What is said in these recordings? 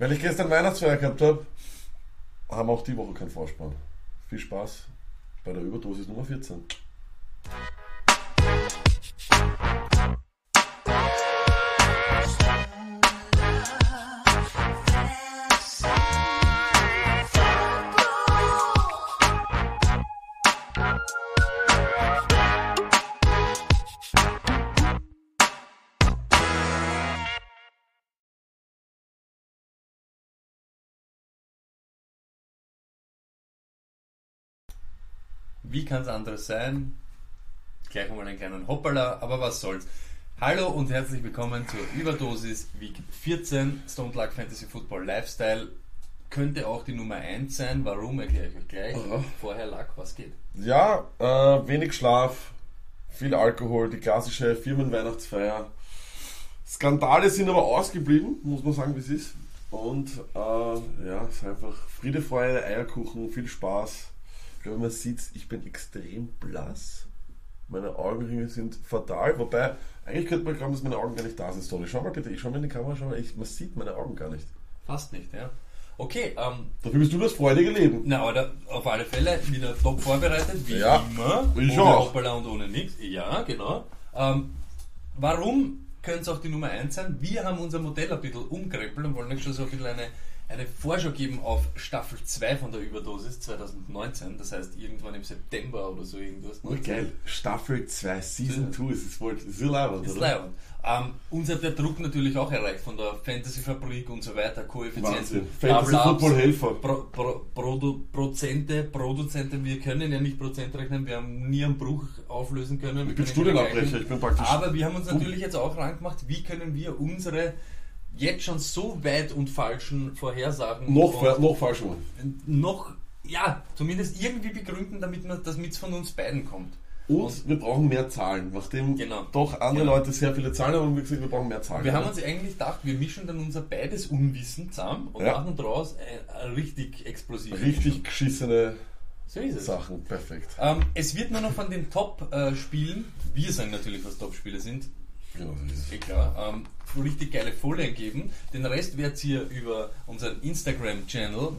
Weil ich gestern Weihnachtsfeier gehabt habe, haben auch die Woche keinen Vorspann. Viel Spaß bei der Überdosis Nummer 14. Wie kann es anders sein? Gleich mal einen kleinen Hoppala, aber was soll's. Hallo und herzlich willkommen zur Überdosis Week 14 Stone Luck Fantasy Football Lifestyle. Könnte auch die Nummer 1 sein. Warum erkläre ich euch gleich. Aha. Vorher Luck, was geht? Ja, äh, wenig Schlaf, viel Alkohol, die klassische Firmenweihnachtsfeier. Skandale sind aber ausgeblieben, muss man sagen, wie es ist. Und äh, ja, es ist einfach Friede, Freude, Eierkuchen, viel Spaß. Ich glaube, man sieht ich bin extrem blass. Meine Augenringe sind fatal, wobei eigentlich könnte man glauben, dass meine Augen gar nicht da sind. Tony, schau mal bitte, ich schau mal in die Kamera, schau mal, ich, man sieht meine Augen gar nicht. Fast nicht, ja. Okay, ähm, Dafür bist du das freudige Leben. na, aber auf alle Fälle wieder top vorbereitet, wie Ja, immer. ich ohne auch. Hoppala und ohne nichts. Ja, genau. Ähm, warum könnte es auch die Nummer 1 sein? Wir haben unser Modell ein bisschen umkrempelt und wollen euch schon so ein bisschen eine, eine Vorschau geben auf Staffel 2 von der Überdosis 2019. Das heißt, irgendwann im September oder so irgendwas. Oh, geil. Staffel 2, Season 2, es ist wohl, es ist leibend, Ist leibend. Ähm, uns hat der Druck natürlich auch erreicht von der Fantasy-Fabrik und so weiter, Koeffizienten, Wahnsinn. Fantasy Double-Ups, Football Helfer. Pro, Pro, Produ, Prozente, Produzenten, wir können ja nicht Prozent rechnen, wir haben nie einen Bruch auflösen können. Ich bin Studienabbrecher, ich bin praktisch. Aber wir haben uns natürlich jetzt auch rangemacht, wie können wir unsere jetzt schon so weit und falschen Vorhersagen Noch, und fa- noch falsch machen. noch ja, zumindest irgendwie begründen, damit man das mit von uns beiden kommt. Und wir brauchen mehr Zahlen, nachdem Genau. doch andere Genau. Leute sehr viele Zahlen haben und wir gesagt, wir brauchen mehr Zahlen. Wir haben uns eigentlich gedacht, wir mischen dann unser beides Unwissen zusammen und Ja. machen daraus ein, ein richtig explosives. richtig geschissene So ist es. Sachen. Perfekt. Ähm, es wird nur noch von den Top-Spielen, wir sagen natürlich, was Top-Spiele sind, Genau so ist klar, ähm, richtig geile Folien geben. Den Rest werdet ihr über unseren Instagram-Channel,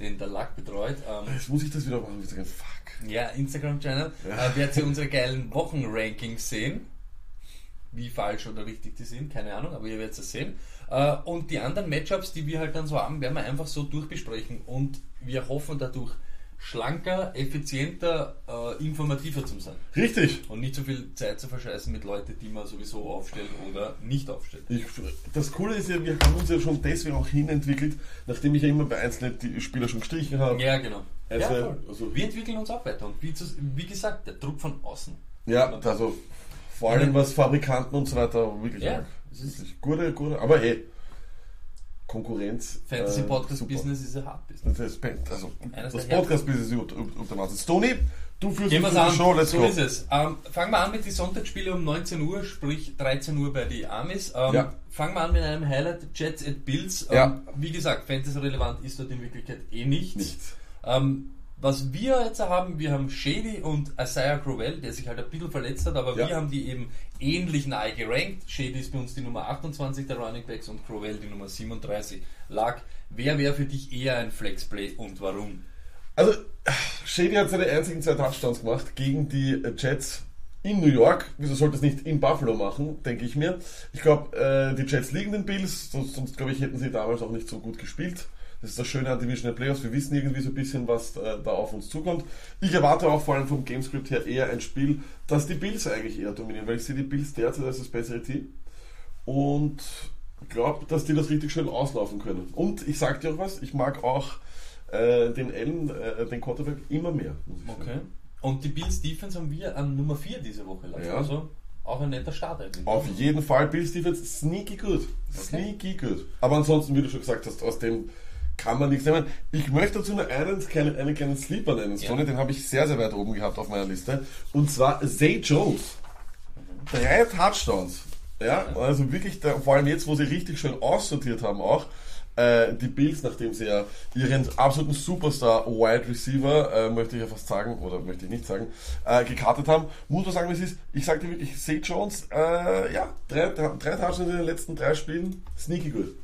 den der Lack betreut, ähm. Jetzt muss ich das wieder machen. Sage, fuck. ja, Instagram-Channel, äh, werdet ihr unsere geilen Wochenrankings sehen. Wie falsch oder richtig die sind, keine Ahnung, aber ihr werdet es sehen. Äh, und die anderen Matchups, die wir halt dann so haben, werden wir einfach so durchbesprechen und wir hoffen dadurch schlanker, effizienter, äh, informativer zu sein. Richtig. Und nicht so viel Zeit zu verscheißen mit Leuten, die man sowieso aufstellt oder nicht aufstellt. Ich, das Coole ist ja, wir haben uns ja schon deswegen auch hinentwickelt, nachdem ich ja immer bei einzelnen die Spieler schon gestrichen habe. Ja, genau. Also, ja, also- wir entwickeln uns auch weiter und wie, wie gesagt, der Druck von außen. Ja, also vor allem was Fabrikanten und so weiter wirklich Ja, es ist- gute, gute, aber hey, Konkurrenz. äh, Fantasy Podcast super. Business ist ein Hard Business. Das, ist, also, Eines das der Podcast-Business ist unter, unter Wahnsinn. Tony, du führst Gehen die an. Show, let's so go. ist es. Ähm, fangen wir an mit den Sonntagsspielen um 19 Uhr, sprich 13 Uhr bei die Amis. Ähm, Ja. Fangen wir an mit einem Highlight, Jets at Bills. Ähm, Ja. Wie gesagt, Fantasy-relevant ist dort in Wirklichkeit eh nichts. Nichts. Ähm, was wir jetzt haben, wir haben Shady und Isaiah Crowell, der sich halt ein bisschen verletzt hat, aber Ja. wir haben die eben ähnlich nahe gerankt. Shady ist bei uns die Nummer 28 der Running Backs und Crowell die Nummer 37. Lag, wer wäre für dich eher ein Flexplay und warum? Also, Shady hat seine einzigen zwei Touchdowns gemacht gegen die Jets in New York. Wieso sollte es nicht in Buffalo machen, denke ich mir. Ich glaube, äh, die Jets liegen den Bills, sonst, sonst glaube ich, hätten sie damals auch nicht so gut gespielt. Das ist das Schöne an Divisional Playoffs. Wir wissen irgendwie so ein bisschen, was äh, da auf uns zukommt. Ich erwarte auch vor allem vom Gamescript her eher ein Spiel, das die Bills eigentlich eher dominieren, weil ich sehe die Bills derzeit als das bessere Team. Und glaube, dass die das richtig schön auslaufen können. Und ich sage dir auch was, ich mag auch äh, den Allen, äh, den Quarterback, immer mehr. Okay. sagen. Und die Bills Defense haben wir an Nummer 4 diese Woche lassen. Ja. Also auch ein netter Start eigentlich. Auf jeden Fall Bills Defense sneaky gut. Sneaky gut. Aber ansonsten, wie du schon gesagt hast, aus dem kann man nichts nehmen. Ich möchte dazu nur einen, kleinen, einen kleinen Sleeper nennen, Ja. Stoney, den habe ich sehr, sehr weit oben gehabt auf meiner Liste. Und zwar Zay Jones. Drei Touchdowns. Ja, also wirklich, der, vor allem jetzt, wo sie richtig schön aussortiert haben auch, äh, die Bills, nachdem sie ja ihren absoluten Superstar Wide Receiver, äh, möchte ich ja fast sagen, oder möchte ich nicht sagen, äh, gekartet haben, muss man sagen, wie es ist. Ich sag dir wirklich, Zay Jones, äh, ja, drei, drei Touchdowns in den letzten drei Spielen, sneaky gut.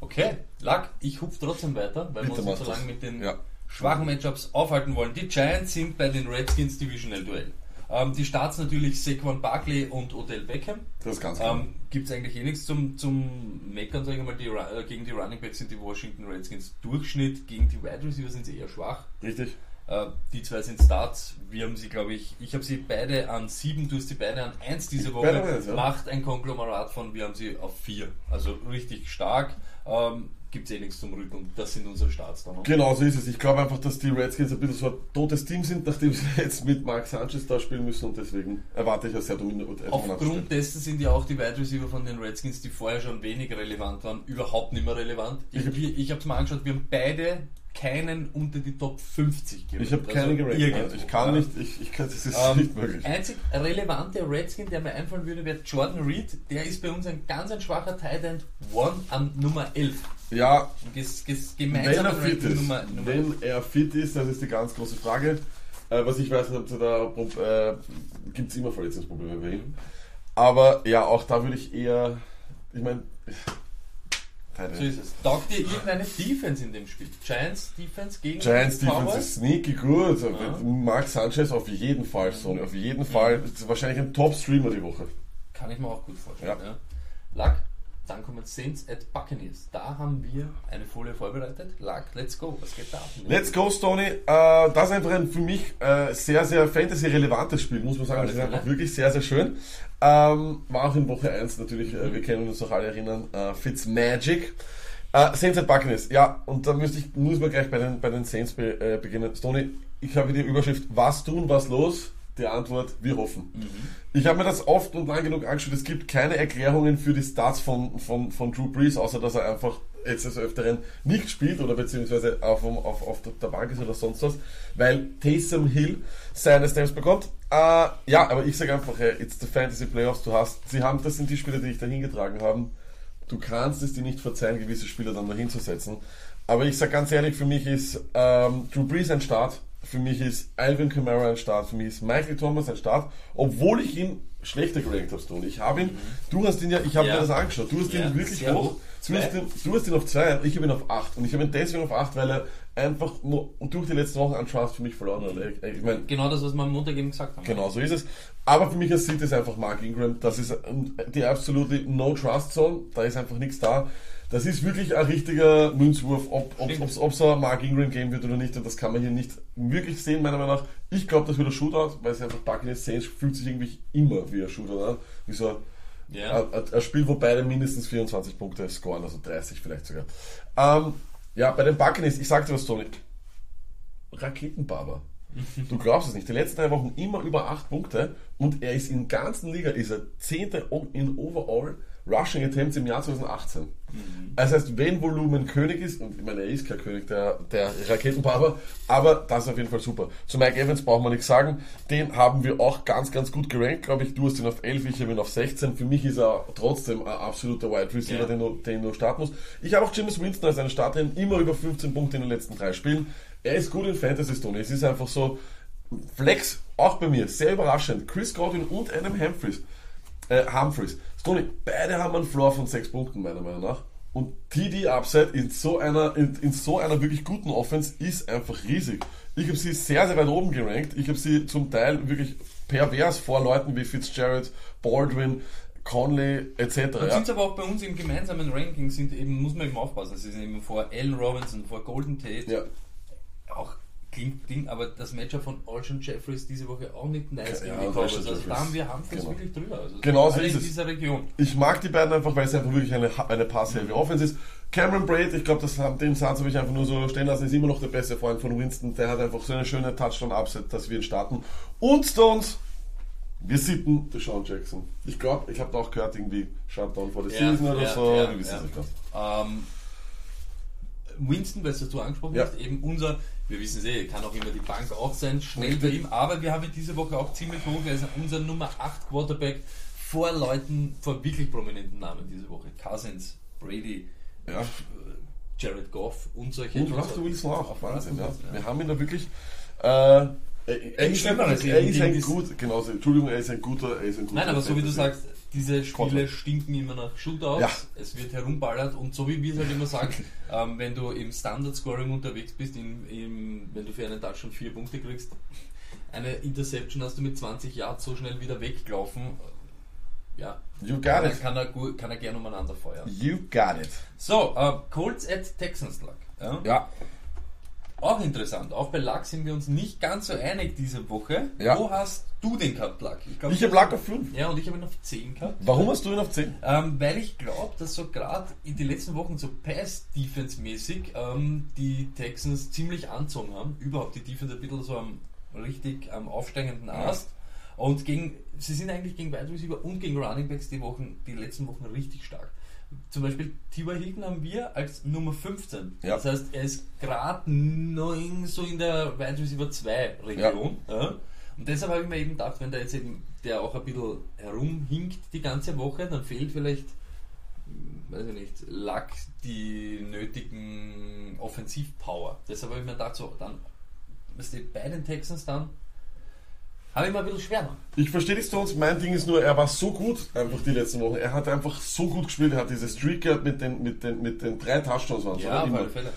Okay, Lack, ich hupf trotzdem weiter, weil Bitte wir uns nicht so lange mit den Ja. schwachen Matchups aufhalten wollen. Die Giants sind bei den Redskins Divisional Duell. Ähm, die Starts natürlich Saquon Barkley und Odell Beckham. Das ist ganz klar. Ähm, Gibt es eigentlich eh nichts zum, zum Meckern, sage ich mal. Die, äh, gegen die Running Backs sind die Washington Redskins Durchschnitt, gegen die Wide Receiver sind sie eher schwach. Richtig? Äh, die zwei sind Starts. Wir haben sie, glaube ich, ich habe sie beide an sieben, du hast sie beide an eins diese Woche. beide ja. Macht ein Konglomerat von, wir haben sie auf vier. Also richtig stark. Ähm, Gibt es eh nichts zum Rücken. Das sind unsere Starts dann. Genau so ist es. Ich glaube einfach, dass die Redskins ein bisschen so ein totes Team sind, nachdem sie jetzt mit Mark Sanchez da spielen müssen und deswegen erwarte ich ein sehr dominantes Spiel. Aufgrund dessen sind ja auch die Wide Receiver von den Redskins, die vorher schon wenig relevant waren, überhaupt nicht mehr relevant. Ich, ich, ich habe es mal angeschaut, wir haben beide keinen unter die Top 50 Ich habe Also keine gerankt. irgendwo, Ich kann nicht, ich, ich kann, das ist Ähm, nicht möglich. Einzig relevante Redskin, der mir einfallen würde, wäre Jordan Reed. Der ist bei uns ein ganz ein schwacher Tight End One an Nummer 11. Ja, Ges, ges, wenn gemeinsam er fit ist. Nummer, Nummer Wenn er fit ist, das ist die ganz große Frage. Äh, was ich weiß, da äh, gibt es immer Verletzungsprobleme bei ihm. Aber ja, auch da würde ich eher, ich meine, So ist es. Taugt dir irgendeine Defense in dem Spiel? Giants Defense gegen Giants die Defense Cowboys? ist sneaky gut. Ja. Mark Sanchez auf jeden Fall, Sony, auf jeden Fall. Das ist wahrscheinlich ein Top-Streamer die Woche. Kann ich mir auch gut vorstellen. Ja. Ja. Lack, dann kommen Saints at Buccaneers. Da haben wir eine Folie vorbereitet. Lack, let's go. Was geht da? ab? Let's go, Stoney. Äh, das ist einfach ein für mich äh, sehr, sehr Fantasy-relevantes Spiel, muss man sagen. Alle Das ist einfach wirklich sehr, sehr schön. Ähm, war auch in Woche 1 natürlich, äh, wir können uns noch alle erinnern, äh, Fitzmagic. Äh, Saints at Buccaneers, ja, und da müsste ich, muss man gleich bei den, bei den Saints be, beginnen. Stoney, ich habe die Überschrift, was tun, was los? Die Antwort, wir hoffen. Ich habe mir das oft und lang genug angeschaut. Es gibt keine Erklärungen für die Starts von, von, von Drew Brees, außer dass er einfach jetzt des Öfteren nicht spielt oder beziehungsweise auf, auf, auf der Bank ist oder sonst was, weil Taysom Hill seine Snaps bekommt. Äh, ja, aber ich sage einfach, hey, it's the Fantasy Playoffs, du hast, sie haben, das sind die Spieler, die dich dahin getragen haben. Du kannst es dir nicht verzeihen, gewisse Spieler dann dahin zu setzen. Aber ich sage ganz ehrlich, für mich ist ähm, Drew Brees ein Start, für mich ist Alvin Kamara ein Start, für mich ist Michael Thomas ein Start, obwohl ich ihn schlechter gerankt habe, Stoney. Ich habe ihn, du hast ihn ja, ich habe Ja. mir das angeschaut, du hast Ja, ihn wirklich hoch, hoch. du hast, ihn, du hast ihn auf 2, ich habe ihn auf 8 und ich habe ihn deswegen auf 8, weil er einfach nur durch die letzten Wochen an Trust für mich verloren hat. Ich, ich meine, Genau das, was wir am Montag eben gesagt haben. Genau so ist es. Aber für mich als Seed ist einfach Mark Ingram. Das ist die absolute No-Trust-Zone. Da ist einfach nichts da. Das ist wirklich ein richtiger Münzwurf, ob es ob, ein Mark Ingram geben wird oder nicht. Und das kann man hier nicht wirklich sehen, meiner Meinung nach. Ich glaube, das wird ein Shootout, weil es einfach Buccaneers Saints fühlt sich irgendwie immer wie ein Shootout an. Wie so ein, Ja. ein, ein Spiel, wo beide mindestens 24 Punkte scoren, also 30 vielleicht sogar. Ähm, ja, bei den Buccaneers, ich sag dir was, Tony. Raketenbarber. Du glaubst es nicht. Die letzten drei Wochen immer über 8 Punkte und er ist in der ganzen Liga ist er zehnte in Overall Rushing Attempts im Jahr 2018. Das heißt, wenn Volumen König ist, und ich meine, er ist kein König, der, der Raketenbarber, aber das ist auf jeden Fall super. Zu Mike Evans braucht man nichts sagen. Den haben wir auch ganz, ganz gut gerankt, glaube ich. Du hast ihn auf 11, ich habe ihn auf 16. Für mich ist er trotzdem ein absoluter Wide Receiver, Ja. den, du, den du starten musst. Ich habe auch James Winston als einen Starterin, immer über 15 Punkte in den letzten drei Spielen. Er ist gut in Fantasy Stone. Es ist einfach so, Flex, auch bei mir, sehr überraschend. Chris Godwin und Adam Humphries. Äh, Humphries. Stoney, beide haben einen Floor von 6 Punkten, meiner Meinung nach. Und TD Upside in so einer, in, in so einer wirklich guten Offense ist einfach riesig. Ich habe sie sehr, sehr weit oben gerankt. Ich habe sie zum Teil wirklich pervers vor Leuten wie Fitzgerald, Baldwin, Conley etc. Dann Ja. sind es aber auch bei uns im gemeinsamen Ranking, sind eben, muss man eben aufpassen, sie sind eben vor Allen Robinson, vor Golden Tate, Ja. auch klingt Ding, aber das Matchup von Alshon Jeffries diese Woche auch nicht nice Ja, gegen die Cowboys. Alshon Also da haben wir Humphries Genau. wirklich drüber. Also Genau so ist in es. dieser Region. Ich mag die beiden einfach, weil es einfach wirklich eine, eine pass-heavy Offense ist. Cameron Braid, ich glaube, das haben- den Satz habe ich einfach nur so stehen lassen, ist immer noch der beste Freund von Winston. Der hat einfach so eine schöne Touchdown-Upset, dass wir ihn starten. Und Stones, wir sitten Deshaun Jackson. Ich glaube, ich habe da auch gehört, irgendwie Shutdown vor der Ja, Season oder ja, so. ja, wir wissen ja. es nicht. Ähm, Winston, weil du angesprochen Ja. hast, eben unser, wir wissen es eh, kann auch immer die Bank auch sein, schnell bei ihm, aber wir haben diese Woche auch ziemlich hoch, ist unser Nummer 8 Quarterback vor Leuten, vor wirklich prominenten Namen diese Woche. Cousins, Brady, Ja. Jared Goff und solche. Und Russell so. Wilson auch, Wahnsinn. Ja. Ja. Wir haben ihn da wirklich. Äh, er, er, ist ein, er ist ein gut, genauso, Entschuldigung, er ist ein guter, er ist ein guter Nein, aber so wie du sagst, diese Spiele Quarterback. stinken immer nach Shootouts, Ja. es wird herumballert und so wie wir es halt immer sagen, ähm, wenn du im Standard-Scoring unterwegs bist, im, im, wenn du für einen Touchdown vier Punkte kriegst, eine Interception hast du mit 20 Yards so schnell wieder weggelaufen. Ja, You got kann, it. kann, er, gut- kann er gerne umeinander feuern. You got it. So, äh, Colts at Texans Luck. Ja? Ja. Auch interessant. Auch bei Luck sind wir uns nicht ganz so einig diese Woche. Ja. Wo hast du den gehabt, glaub, Ich du habe Luck auf 5. Ja, und ich habe ihn auf 10 gehabt. Warum hast du ihn auf 10? Ähm, weil ich glaube, dass so gerade in den letzten Wochen so Pass-Defense-mäßig ähm, die Texans ziemlich anzogen haben. Überhaupt die Defense ein bisschen so am richtig am aufsteigenden Ast. Und gegen, sie sind eigentlich gegen Wide Receiver und gegen Running Backs die Wochen, die letzten Wochen richtig stark. Zum Beispiel T.Y. Hilton haben wir als Nummer 15. Ja. Das heißt, er ist gerade neun so in der Wide Receiver 2 Region. Ja. Und deshalb habe ich mir eben gedacht, wenn da jetzt eben der auch ein bisschen herumhinkt die ganze Woche, dann fehlt vielleicht, hm, weiß ich nicht, Lack die nötigen Offensivpower. Deshalb habe ich mir gedacht, so, dann, weißt du, bei den Texans dann, habe ich mir ein bisschen schwer gemacht. Ich verstehe die Stones. Mein Ding ist nur, er war so gut einfach die letzten Wochen. Er hat einfach so gut gespielt. Er hat diese Streak gehabt mit den, mit den, mit den drei Touchdowns waren Ja, auf alle Fälle.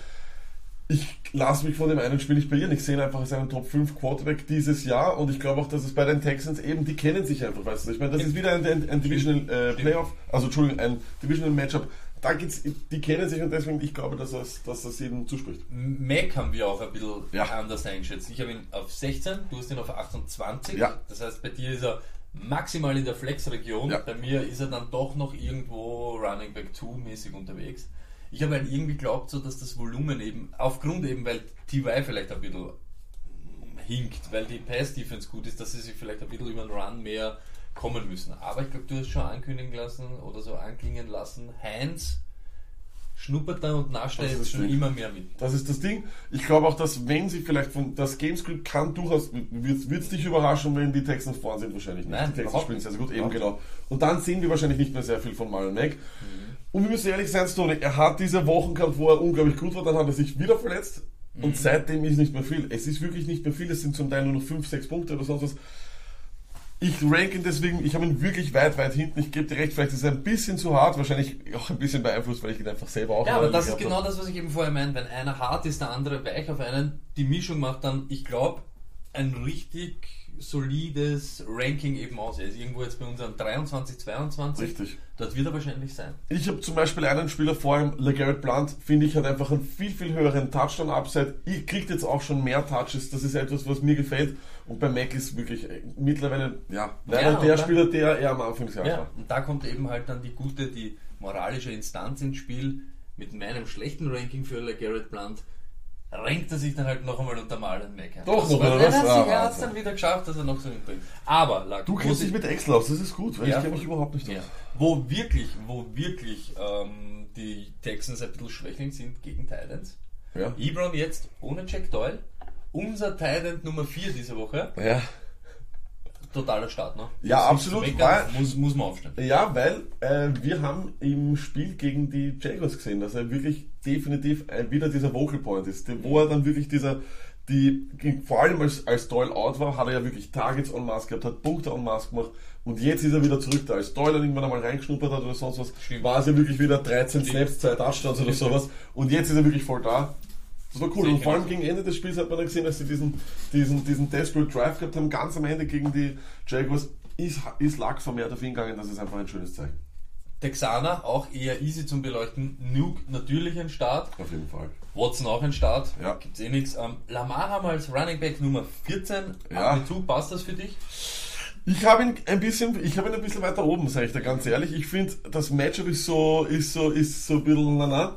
Ich lasse mich von dem einen Spiel nicht beirren. Ich sehe ihn einfach als einen Top 5 Quarterback dieses Jahr und ich glaube auch, dass es bei den Texans eben, die kennen sich einfach, weißt du. Ich meine, das ist wieder ein, ein, ein Divisional äh. Playoff, also Entschuldigung, ein Divisional Matchup. Da geht's, die kennen sich und deswegen, ich glaube, dass es, dass es ihnen zuspricht. Mac haben wir auch ein bisschen Ja. anders eingeschätzt. Ich habe ihn auf 16, du hast ihn auf 28. Ja. Das heißt, bei dir ist er maximal in der Flex-Region. Ja. Bei mir ist er dann doch noch irgendwo Running Back 2 mäßig unterwegs. Ich habe irgendwie geglaubt, so dass das Volumen eben, aufgrund eben, weil TY vielleicht ein bisschen hinkt, weil die Pass-Defense gut ist, dass sie sich vielleicht ein bisschen über den Run mehr kommen müssen. Aber ich glaube, du hast schon ankündigen lassen oder so anklingen lassen, Heinz schnuppert da und nascht da jetzt schon gut. immer mehr mit. Das ist das Ding. Ich glaube auch, dass wenn sie vielleicht von das Gamescript kann durchaus, wird es dich überraschen, wenn die Texans vorn sind, wahrscheinlich nicht. Nein, die Texans spielen sehr, sehr gut, eben genau. Und dann sehen wir wahrscheinlich nicht mehr sehr viel von Marlon Mack. Mhm. Und wir müssen ehrlich sein, Stoney, er hat diese Wochen gehabt, wo er unglaublich gut war, dann hat er sich wieder verletzt. Mhm. Und seitdem ist nicht mehr viel. Es ist wirklich nicht mehr viel, es sind zum Teil nur noch 5, 6 Punkte oder sonst was. Ich rank ihn deswegen, ich habe ihn wirklich weit, weit hinten. Ich gebe dir recht, vielleicht ist er ein bisschen zu hart, wahrscheinlich auch ein bisschen beeinflusst, weil ich ihn einfach selber auch Ja, aber das ist genau das, was ich eben vorher meinte. Wenn einer hart ist, der andere weich auf einen. Die Mischung macht dann, ich glaube, ein richtig solides Ranking eben aus. Er ist irgendwo jetzt bei unseren 23, 22. Richtig. Dort wird er wahrscheinlich sein. Ich habe zum Beispiel einen Spieler vor ihm, LeGarrette Blunt, finde ich, hat einfach einen viel, viel höheren Touchdown-Upside. Ich kriegt jetzt auch schon mehr Touches, das ist etwas, was mir gefällt. Und bei Mac ist wirklich äh, mittlerweile, ja, leider Ja, der Spieler, der er am Anfang des Jahres Ja, war. und da kommt eben halt dann die gute, die moralische Instanz ins Spiel. Mit meinem schlechten Ranking für LeGarrette Blunt renkt er sich dann halt noch einmal unter Marlon Mack. Doch noch, oder was? Er Ah, hat es dann wieder geschafft, dass er noch so hinbringt. Aber, Lack, Du kennst dich ich- mit Excel aus, das ist gut, weil Ja, ich kenne mich überhaupt nicht aus. Ja. Wo wirklich, wo wirklich ähm, die Texans ein bisschen schwächling sind gegen Titans. Ja. Ebron jetzt ohne Jack Doyle. Unser Titan Nummer 4 diese Woche. ja. Totaler Start, ne? Ja, Nichts absolut, meckern, weil- Muss, muss man aufstellen. Ja, weil äh, wir haben im Spiel gegen die Jaguars gesehen, dass er wirklich definitiv äh, wieder dieser Vocal Point ist, wo er dann wirklich dieser, die, vor allem als, als Doyle out war, hat er ja wirklich Targets en masse gehabt, hat Punkte en masse gemacht und jetzt ist er wieder zurück da. Als Doyle irgendwann einmal reingeschnuppert hat oder sonst was, Stimmt. war es ja wirklich wieder 13 Stimmt. Snaps, 2 Touchdowns oder sowas und jetzt ist er wirklich voll da. Das war cool. Ich Und vor allem gegen Ende des Spiels hat man dann gesehen, dass sie diesen, diesen, diesen Desperate Drive gehabt haben, ganz am Ende gegen die Jaguars. Ist, ist Luck vermehrt auf ihn gegangen, das ist einfach ein schönes Zeichen. Texaner auch eher easy zum Beleuchten. Nuke natürlich ein Start. Auf jeden Fall. Watson auch ein Start. Ja. Gibt's eh nichts. Ähm, Lamar haben wir als Running Back Nummer 14. Ja. Amplitude, passt das für dich? Ich habe ihn ein bisschen, ich habe ihn ein bisschen weiter oben, sage ich da ganz ehrlich. Ich finde, das Matchup ist so, ist so, ist so ein bisschen na, na.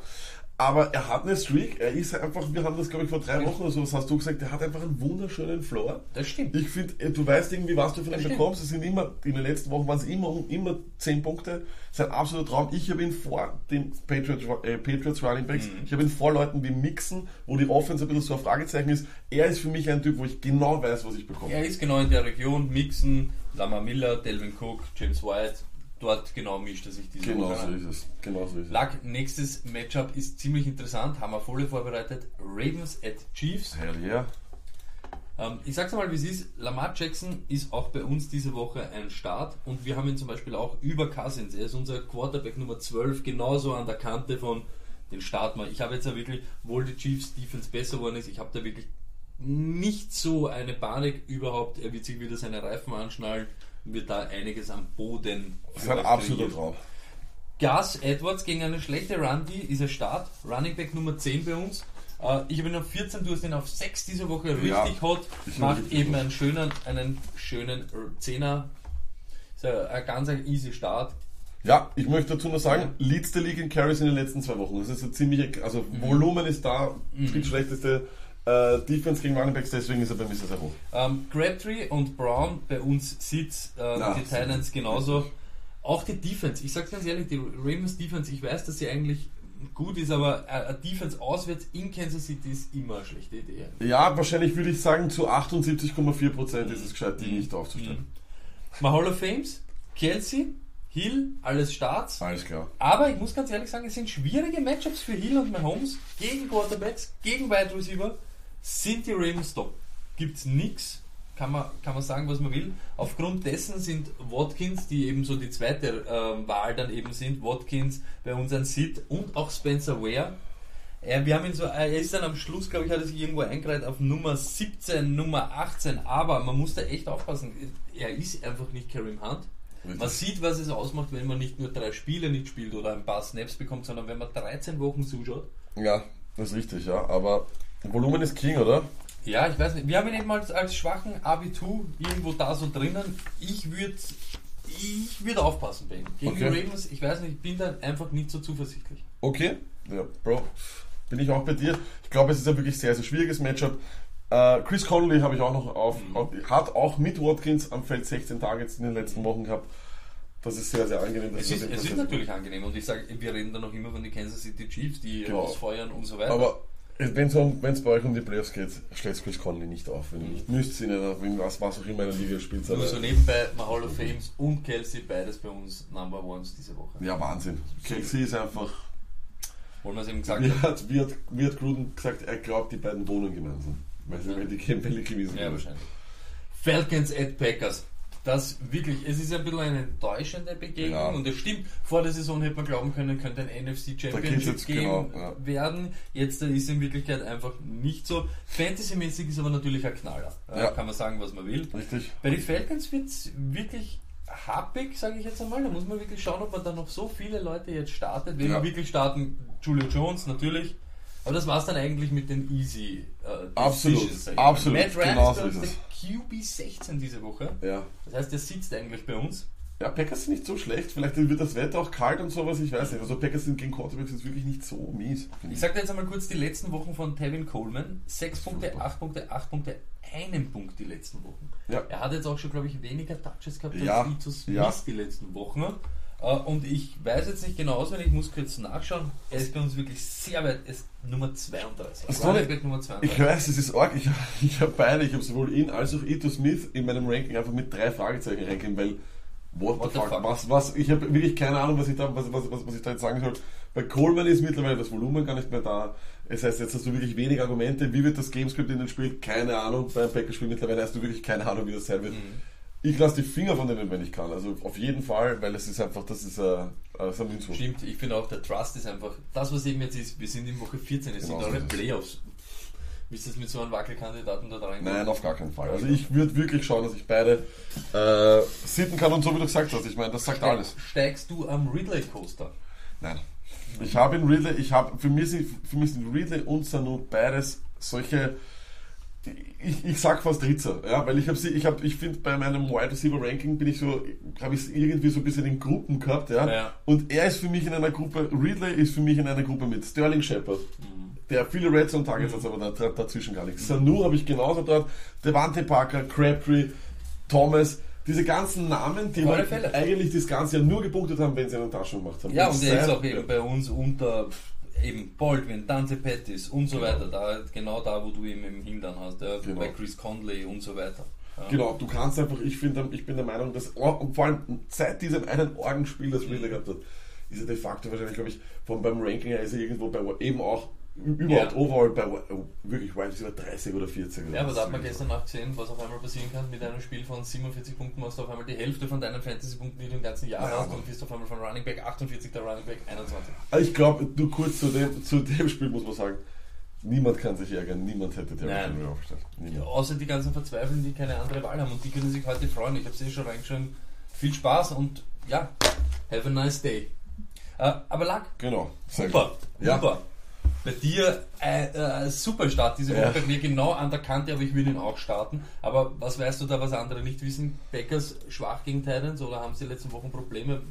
Aber er hat eine Streak, er ist einfach, wir haben das glaube ich vor drei Wochen oder so, was hast du gesagt, er hat einfach einen wunderschönen Floor. Das stimmt. Ich finde, du weißt irgendwie, was du von ihm bekommst. Es sind immer, in den letzten Wochen waren es immer, immer 10 Punkte. Sein absoluter Traum. Ich habe ihn vor den Patriots, äh, Patriots Running Backs, Mhm. ich habe ihn vor Leuten wie Mixen, wo die Offense ein bisschen so ein Fragezeichen ist. Er ist für mich ein Typ, wo ich genau weiß, was ich bekomme. Er ist genau in der Region. Mixen, Lamar Miller, Delvin Cook, James White. Dort genau mischt er sich diese Genau Woche so ist es. Genau so ist es. Lack, nächstes Matchup ist ziemlich interessant. Haben wir voll vorbereitet. Ravens at Chiefs. Hell yeah. Ähm, ich sag's mal, wie es ist. Lamar Jackson ist auch bei uns diese Woche ein Start und wir haben ihn zum Beispiel auch über Cousins. Er ist unser Quarterback Nummer 12, genauso an der Kante von den Start mal. Ich habe jetzt ja wirklich, obwohl die Chiefs Defense besser geworden ist, ich habe da wirklich nicht so eine Panik überhaupt. Er wird sich wieder seine Reifen anschnallen wird da einiges am Boden. Das ist ein absoluter Traum. Gus Edwards gegen eine schlechte Run, die ist er Start. Running Back Nummer 10 bei uns. Äh, ich habe ihn auf 14, du hast ihn auf 6 diese Woche richtig Ja, hot. Macht eben einen schönen, einen schönen 10er. Ist ja ein ganz ein easy Start. Ja, ich möchte dazu noch sagen, leadste League in Carries in den letzten zwei Wochen. Das ist ein ziemliche, also Mhm. Volumen ist da, drittschlechteste äh, Defense gegen Running Backs, deswegen ist er bei mir sehr, sehr hoch. Ähm, Crabtree und Brown bei uns Sitz, äh, Ja, die Titans genauso. Auch die Defense, ich sag's ganz ehrlich, die Ravens Defense, ich weiß, dass sie eigentlich gut ist, aber äh, eine Defense auswärts in Kansas City ist immer eine schlechte Idee. Ja, wahrscheinlich würde ich sagen, zu 78,4% ist es gescheit, die nicht aufzustellen. Mal Hall of Fames, Kelsey, Hill, alles Starts. Alles klar. Aber ich muss ganz ehrlich sagen, es sind schwierige Matchups für Hill und Mahomes gegen Quarterbacks, gegen Wide Receiver. Sind die Ravens top? Gibt's nix? Kann man, kann man sagen, was man will. Aufgrund dessen sind Watkins, die eben so die zweite ähm, Wahl dann eben sind, Watkins bei uns ein Sit und auch Spencer Ware. Er, wir haben ihn so, er ist dann am Schluss, glaube ich, hat er sich irgendwo eingereiht auf Nummer 17, Nummer 18, aber man muss da echt aufpassen. Er ist einfach nicht Kareem Hunt. Man sieht, was es ausmacht, wenn man nicht nur drei Spiele nicht spielt oder ein paar Snaps bekommt, sondern wenn man 13 Wochen zuschaut. Ja, das ist richtig, ja. Aber Volumen ist King, oder? Ja, ich weiß nicht. Wir haben ihn eben als, als schwachen AB2 irgendwo da so drinnen. Ich würde ich würd aufpassen bei ihm. Gegen Okay. die Ravens, ich weiß nicht, ich bin da einfach nicht so zuversichtlich. Okay. Ja, Bro. Bin ich auch bei dir. Ich glaube, es ist ein wirklich sehr, sehr schwieriges Matchup. Äh, Chris Conley habe ich auch noch auf, auf, hat auch mit Watkins am Feld 16 Targets in den letzten Wochen gehabt. Das ist sehr, sehr angenehm. Es ist, es ist natürlich angenehm und ich sage, wir reden da noch immer von den Kansas City Chiefs, die Genau. rausfeuern und so weiter. Aber wenn es um, bei euch um die Playoffs geht, stellt Chris Conley nicht auf. Wenn ihr nicht müsst, in einer, wenn was, was auch immer in der Liga spielt. Nur so nebenbei, of Fames und Kelsey, beides bei uns Number Ones diese Woche. Ja, Wahnsinn. Kelsey ist einfach. Wollen wir es eben gesagt Wie haben? hat, wie, hat, wie hat Gruden gesagt, er glaubt, die beiden wohnen gemeinsam. Weil sie weil die Campbell gewesen Ja, wären. wahrscheinlich. Falcons at Packers das wirklich, es ist ein bisschen eine enttäuschende Begegnung ja. und es stimmt, vor der Saison hätte man glauben können, könnte ein NFC Championship Game genau, ja. werden. Jetzt ist es in Wirklichkeit einfach nicht so. Fantasy-mäßig ist aber natürlich ein Knaller. Ja. Kann man sagen, was man will. Richtig. Bei den Falcons wird es wirklich happig, sage ich jetzt einmal. Da muss man wirklich schauen, ob man da noch so viele Leute jetzt startet. Wenn wir wirklich starten, Julio Jones natürlich. Aber das war es dann eigentlich mit den easy äh, Absolut, Decisions, absolut. Matt Ryan genau so ist es. QB16 diese Woche. Ja. Das heißt, der sitzt eigentlich bei uns. Ja, Packers sind nicht so schlecht. Vielleicht wird das Wetter auch kalt und sowas, ich weiß nicht. Also Packers sind gegen Quarterbacks jetzt wirklich nicht so mies. Ich sage jetzt einmal kurz die letzten Wochen von Tevin Coleman. 6 Punkte, 8 Punkte, 8 Punkte, einen Punkt die letzten Wochen. Ja. Er hat jetzt auch schon, glaube ich, weniger Touches gehabt als ja. Vitus ja. Mist die letzten Wochen. Äh, Und ich weiß jetzt nicht genau auswendig, ich muss kurz nachschauen. Er ist bei uns wirklich sehr weit, er ist Nummer 32. Ach so, Running ne? Back Nummer 32. Ich weiß, es ist arg. Ich, ich habe beide. Ich habe sowohl ihn als auch Ito Smith in meinem Ranking einfach mit drei Fragezeichen reingegeben, weil what, What the fuck, fuck? was, was, ich habe wirklich keine Ahnung, was ich da, was, was, was, was ich da jetzt sagen soll. Bei Coleman ist mittlerweile das Volumen gar nicht mehr da. Es heißt, jetzt hast du wirklich wenig Argumente. Wie wird das Gamescript in den Spiel? Keine Ahnung. Beim Packers-Spiel mittlerweile hast du wirklich keine Ahnung, wie das sein wird. Mhm. Ich lasse die Finger von denen, wenn ich kann. Also auf jeden Fall, weil es ist einfach, das ist äh, äh, ein Münzwurf. Stimmt, ich finde auch, der Trust ist einfach, das was eben jetzt ist, wir sind in Woche 14, es Genau sind so es. Playoffs. Willst du das mit so einem Wackelkandidaten da rein? Nein, auf gar keinen Fall. Also ich würde wirklich schauen, dass ich beide äh, sitten kann und so wie du gesagt hast. Ich meine, das sagt alles. Steigst du am Ridley Coaster? Nein. Ich habe in Ridley, ich habe für mich sind, für mich sind Ridley und Sanu beides solche. Ich, ich sag fast Ritzer, ja, weil ich habe sie, ich habe, ich finde bei meinem Wide Receiver Ranking bin ich so, habe ich irgendwie so ein bisschen in Gruppen gehabt, ja? Ja. Und er ist für mich in einer Gruppe, Ridley ist für mich in einer Gruppe mit Sterling Shepard, der viele Red Zone Targets hat, aber da, da, dazwischen gar nichts. Sanu habe ich genauso dort, Devante Parker, Crabtree, Thomas, diese ganzen Namen, die alle halt eigentlich das ganze Jahr nur gepunktet haben, wenn sie einen Taschen gemacht haben. Ja, und er ist sein- auch eben bei uns unter eben Baldwin, Dante Pettis und so Genau. weiter. Da, genau da, wo du ihn im Hintern hast. Ja, Genau. Bei Chris Conley und so weiter. Ja. Genau, du kannst einfach, ich finde, ich bin der Meinung, dass, und vor allem seit diesem einen Orgenspiel, das Ridley gehabt hat, ist er de facto wahrscheinlich, glaube ich, von beim Ranking her ist er irgendwo bei eben auch überhaupt Ja. overall bei oh, wirklich Wide Receiver 30 oder 40. Oder Ja, aber was. da hat man gestern Nacht gesehen, was auf einmal passieren kann. Mit einem Spiel von 47 Punkten machst du auf einmal die Hälfte von deinen Fantasy-Punkten, die du im ganzen Jahr Ja, hast und bist auf einmal von Running Back 48 der Running Back 21. Also ich glaube, nur kurz zu dem, zu dem Spiel muss man sagen, niemand kann sich ärgern, niemand hätte Derrick. Henry aufgestellt. Ja, außer die ganzen Verzweifeln, die keine andere Wahl haben und die können sich heute freuen. Ich habe es eh schon reingeschrieben. Viel Spaß und ja, have a nice day. Äh, aber Lack, Genau. Super. Ja. Bei dir äh, äh, super Start diese Woche, Ja. bei mir genau an der Kante, aber ich will ihn auch starten. Aber was weißt du da, was andere nicht wissen? Packers schwach gegen Titans oder haben sie letzte Wochen Probleme?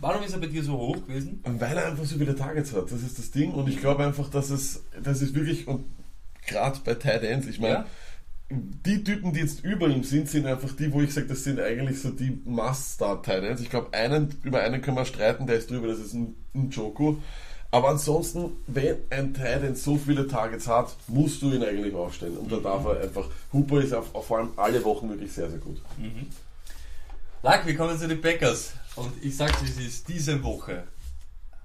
Warum ist er bei dir so hoch gewesen? Weil er einfach so viele Targets hat, das ist das Ding. Und ich glaube einfach, dass es, das ist wirklich, und gerade bei Tight Ends, ich meine, Ja. die Typen, die jetzt über ihm sind, sind einfach die, wo ich sage, das sind eigentlich so die Must-Start-Tight Ends. Ich glaube, einen, über einen können wir streiten, der ist drüber, das ist ein, ein Joko. Aber ansonsten, wenn ein Tight End so viele Targets hat, musst du ihn eigentlich aufstellen. Und da darf er einfach, Hooper ist auf, auf vor allem alle Wochen wirklich sehr, sehr gut. Lack, wir kommen zu den Packers. Und ich sag's wie es ist, diese Woche.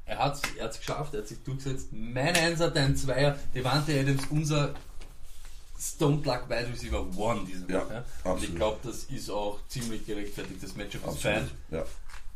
Er hat's, er hat's geschafft, er hat sich durchgesetzt. Mein Einser, dein Zweier, Devante Adams, unser Stone Luck Wide Receiver One diese Ja, Woche. Und absolut. ich glaube, das ist auch ziemlich gerechtfertigt. Das Matchup ist fein. Ja,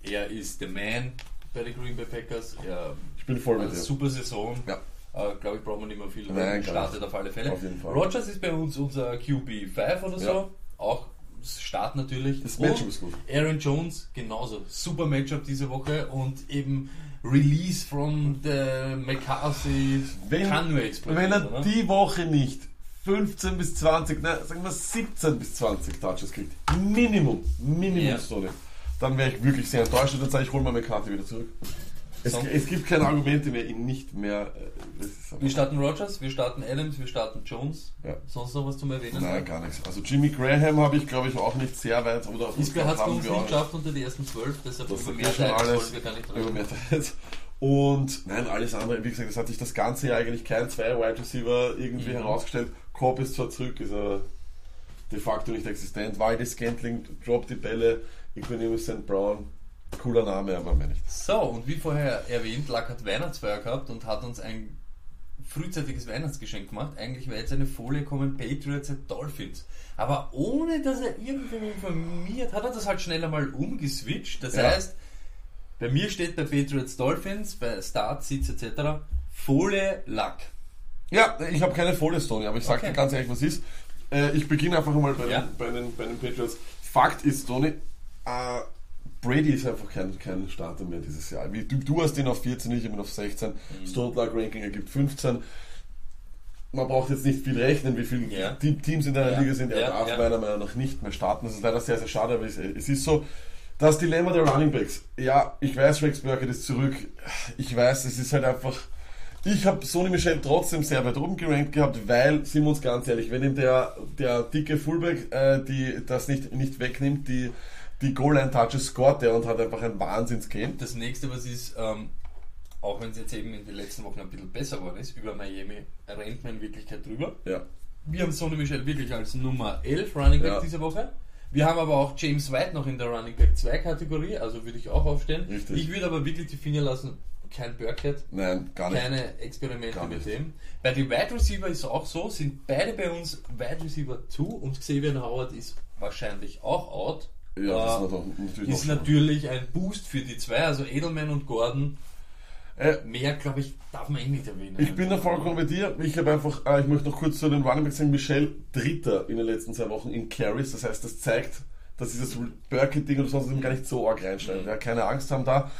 Er ist der Man bei den Green Bay Packers. Er bin voll mit dir. super Saison. Ja. Äh, glaube ich, brauchen wir nicht mehr viel. Nein, startet auf alle Fälle. Auf jeden Fall. Rogers ist bei uns unser QB5 oder so. Ja. Auch Start natürlich. Das Matchup ist gut. Aaron Jones genauso. Super Matchup diese Woche und eben Release from the McCarthy Wenn, kann nur explodieren. wenn er oder? die Woche nicht 15 bis 20, nein, sagen wir 17 bis 20 Touches kriegt, Minimum, Minimum Ja. Story, dann wäre ich wirklich sehr enttäuscht und dann sage ich, hol mal meine Karte wieder zurück. Es, es gibt keine Argumente mehr, ihn nicht mehr. äh, wir starten Rogers, wir starten Adams, wir starten Jones. Ja. Sonst noch was zum Erwähnen? Nein, gar nichts. Also Jimmy Graham habe ich, glaube ich, auch nicht sehr weit. Oder bei hat es bei uns nicht geschafft unter die ersten zwölf, deshalb Das über mehr alles wollen wir gar nicht über reden. mehr. Und nein, alles andere, wie gesagt, das hat sich das ganze Jahr eigentlich kein zwei Wide Receiver irgendwie Mhm. herausgestellt. Cobb ist zwar zurück, ist aber de facto nicht existent. Waldes Scantling droppt die Bälle, Equanimous St. Brown, cooler Name, aber mehr nicht. So, und wie vorher erwähnt, Lack hat Weihnachtsfeier gehabt und hat uns ein frühzeitiges Weihnachtsgeschenk gemacht. Eigentlich wäre jetzt eine Folie kommen, Patriots at Dolphins. Aber ohne dass er irgendwie informiert, hat er das halt schnell einmal umgeswitcht. Das Ja. heißt, bei mir steht bei Patriots Dolphins, bei Start, Sitz etc. Folie Lack. Ja, ich habe keine Folie Story, aber ich sage Okay. dir ganz ehrlich, was ist. Äh, ich beginne einfach mal bei, Ja. den, bei, den, bei den Patriots. Fakt ist, Tony, äh, Brady ist einfach kein, kein Starter mehr dieses Jahr. Wie, du, du hast ihn auf 14, ich ihn auf 16. Mhm. Stone Ranking ergibt 15. Man braucht jetzt nicht viel rechnen, wie viele Ja. Te- Teams in deiner Ja. Liga sind. Er Ja, darf ja. meiner Meinung nach nicht mehr starten. Das ist leider sehr, sehr schade, aber es, es ist so. Das Dilemma der Running Backs. Ja, ich weiß, Rex Burkett ist zurück. Ich weiß, es ist halt einfach. Ich habe Sony Michel trotzdem sehr weit oben gerankt gehabt, weil, sind wir uns ganz ehrlich, wenn ihm der, der dicke Fullback äh, die, das nicht, nicht wegnimmt, die, die Goal-Line-Touches scoret der und hat einfach ein Wahnsinns-Game. Das nächste, was ist, ähm, auch wenn es jetzt eben in den letzten Wochen ein bisschen besser geworden ist, über Miami rennt man in Wirklichkeit drüber. Ja. Wir haben Sonny Michel wirklich als Nummer 11 Running Back Ja. diese Woche. Wir haben aber auch James White noch in der Running Back 2 Kategorie, also würde ich auch aufstellen. Richtig. Ich würde aber wirklich die Finger lassen, kein Burkhead, Nein, gar nicht. keine Experimente Gar mit nicht. dem. Bei den Wide Receiver ist es auch so, sind beide bei uns Wide Receiver 2 und Xavier Howard ist wahrscheinlich auch out. Ja, das Äh, ist natürlich, ist natürlich ein Boost für die zwei, also Edelman und Gordon. Äh, Mehr, glaube ich, darf man eh nicht erwähnen. Ich bin da vollkommen bei dir. Ich habe einfach, äh, ich möchte noch kurz zu den Running Backs sagen, Michel Dritter in den letzten zwei Wochen in Carries. Das heißt, das zeigt, dass dieses Burkett-Ding oder sonst gar nicht so arg reinschneiden. Mhm. Ja, keine Angst haben da.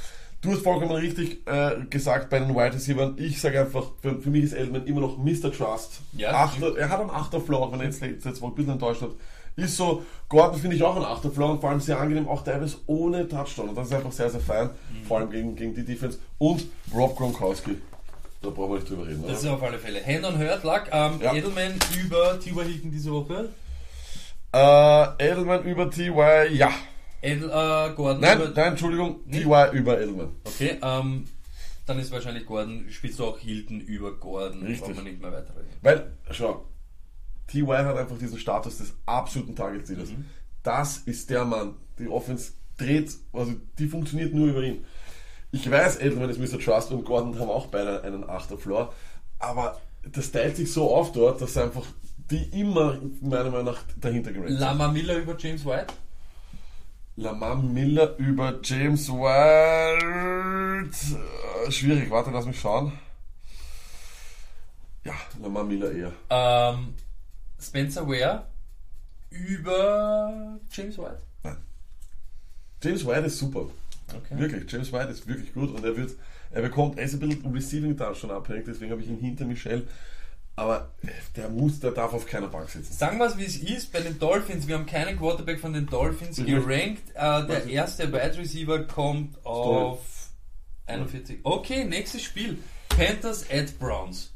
Du hast vollkommen richtig äh, gesagt bei den Wide Receivers. Ich sage einfach, für, für mich ist Edelman immer noch Mr. Trust. Ja, Achter, er hat einen Achter Floor, auch wenn er jetzt letztes Woche ein bisschen enttäuscht hat. Ist so, Gordon finde ich auch einen Achter Floor und vor allem sehr angenehm, auch teilweise ohne Touchdown. Und das ist einfach sehr, sehr fein, Mhm. vor allem gegen, gegen die Defense. Und Rob Gronkowski. Da brauchen wir nicht drüber reden. Das ist oder? auf alle Fälle. Hand on Hurt lag ähm, Ja. Edelman über T.Y. Hilton diese Woche. Äh, Edelman über TY, ja. Edel, äh, Gordon Nein, über. nein, Entschuldigung, Nicht? TY über Edelman. Okay, ähm, dann ist wahrscheinlich Gordon, spielst du auch Hilton über Gordon. Richtig. Brauchen wir nicht mehr weiterreden. Weil, schau, TY hat einfach diesen Status des absoluten Target-Leaders. Mhm. Das ist der Mann. Die Offense dreht, also die funktioniert nur über ihn. Ich weiß, Edelman ist Mr. Trust und Gordon haben auch beide einen Achter Floor. aber das teilt sich so auf dort, dass einfach die immer meiner Meinung nach dahinter gerankt sind. Lama Miller über James White? Lamar Miller über James Wild. Äh, schwierig, warte, lass mich schauen. Ja, Lamar Miller eher. Ähm, Spencer Ware über James White? James White ist super. Okay. Wirklich, James White ist wirklich gut und er wird, er bekommt, er ist ein bisschen Receiving schon abhängig, deswegen habe ich ihn hinter Michelle. Aber der muss, der darf auf keiner Bank sitzen. Sagen wir es, wie es ist, bei den Dolphins, wir haben keinen Quarterback von den Dolphins gerankt. Äh, der erste Wide Receiver kommt auf 41. Okay, nächstes Spiel. Panthers at Browns.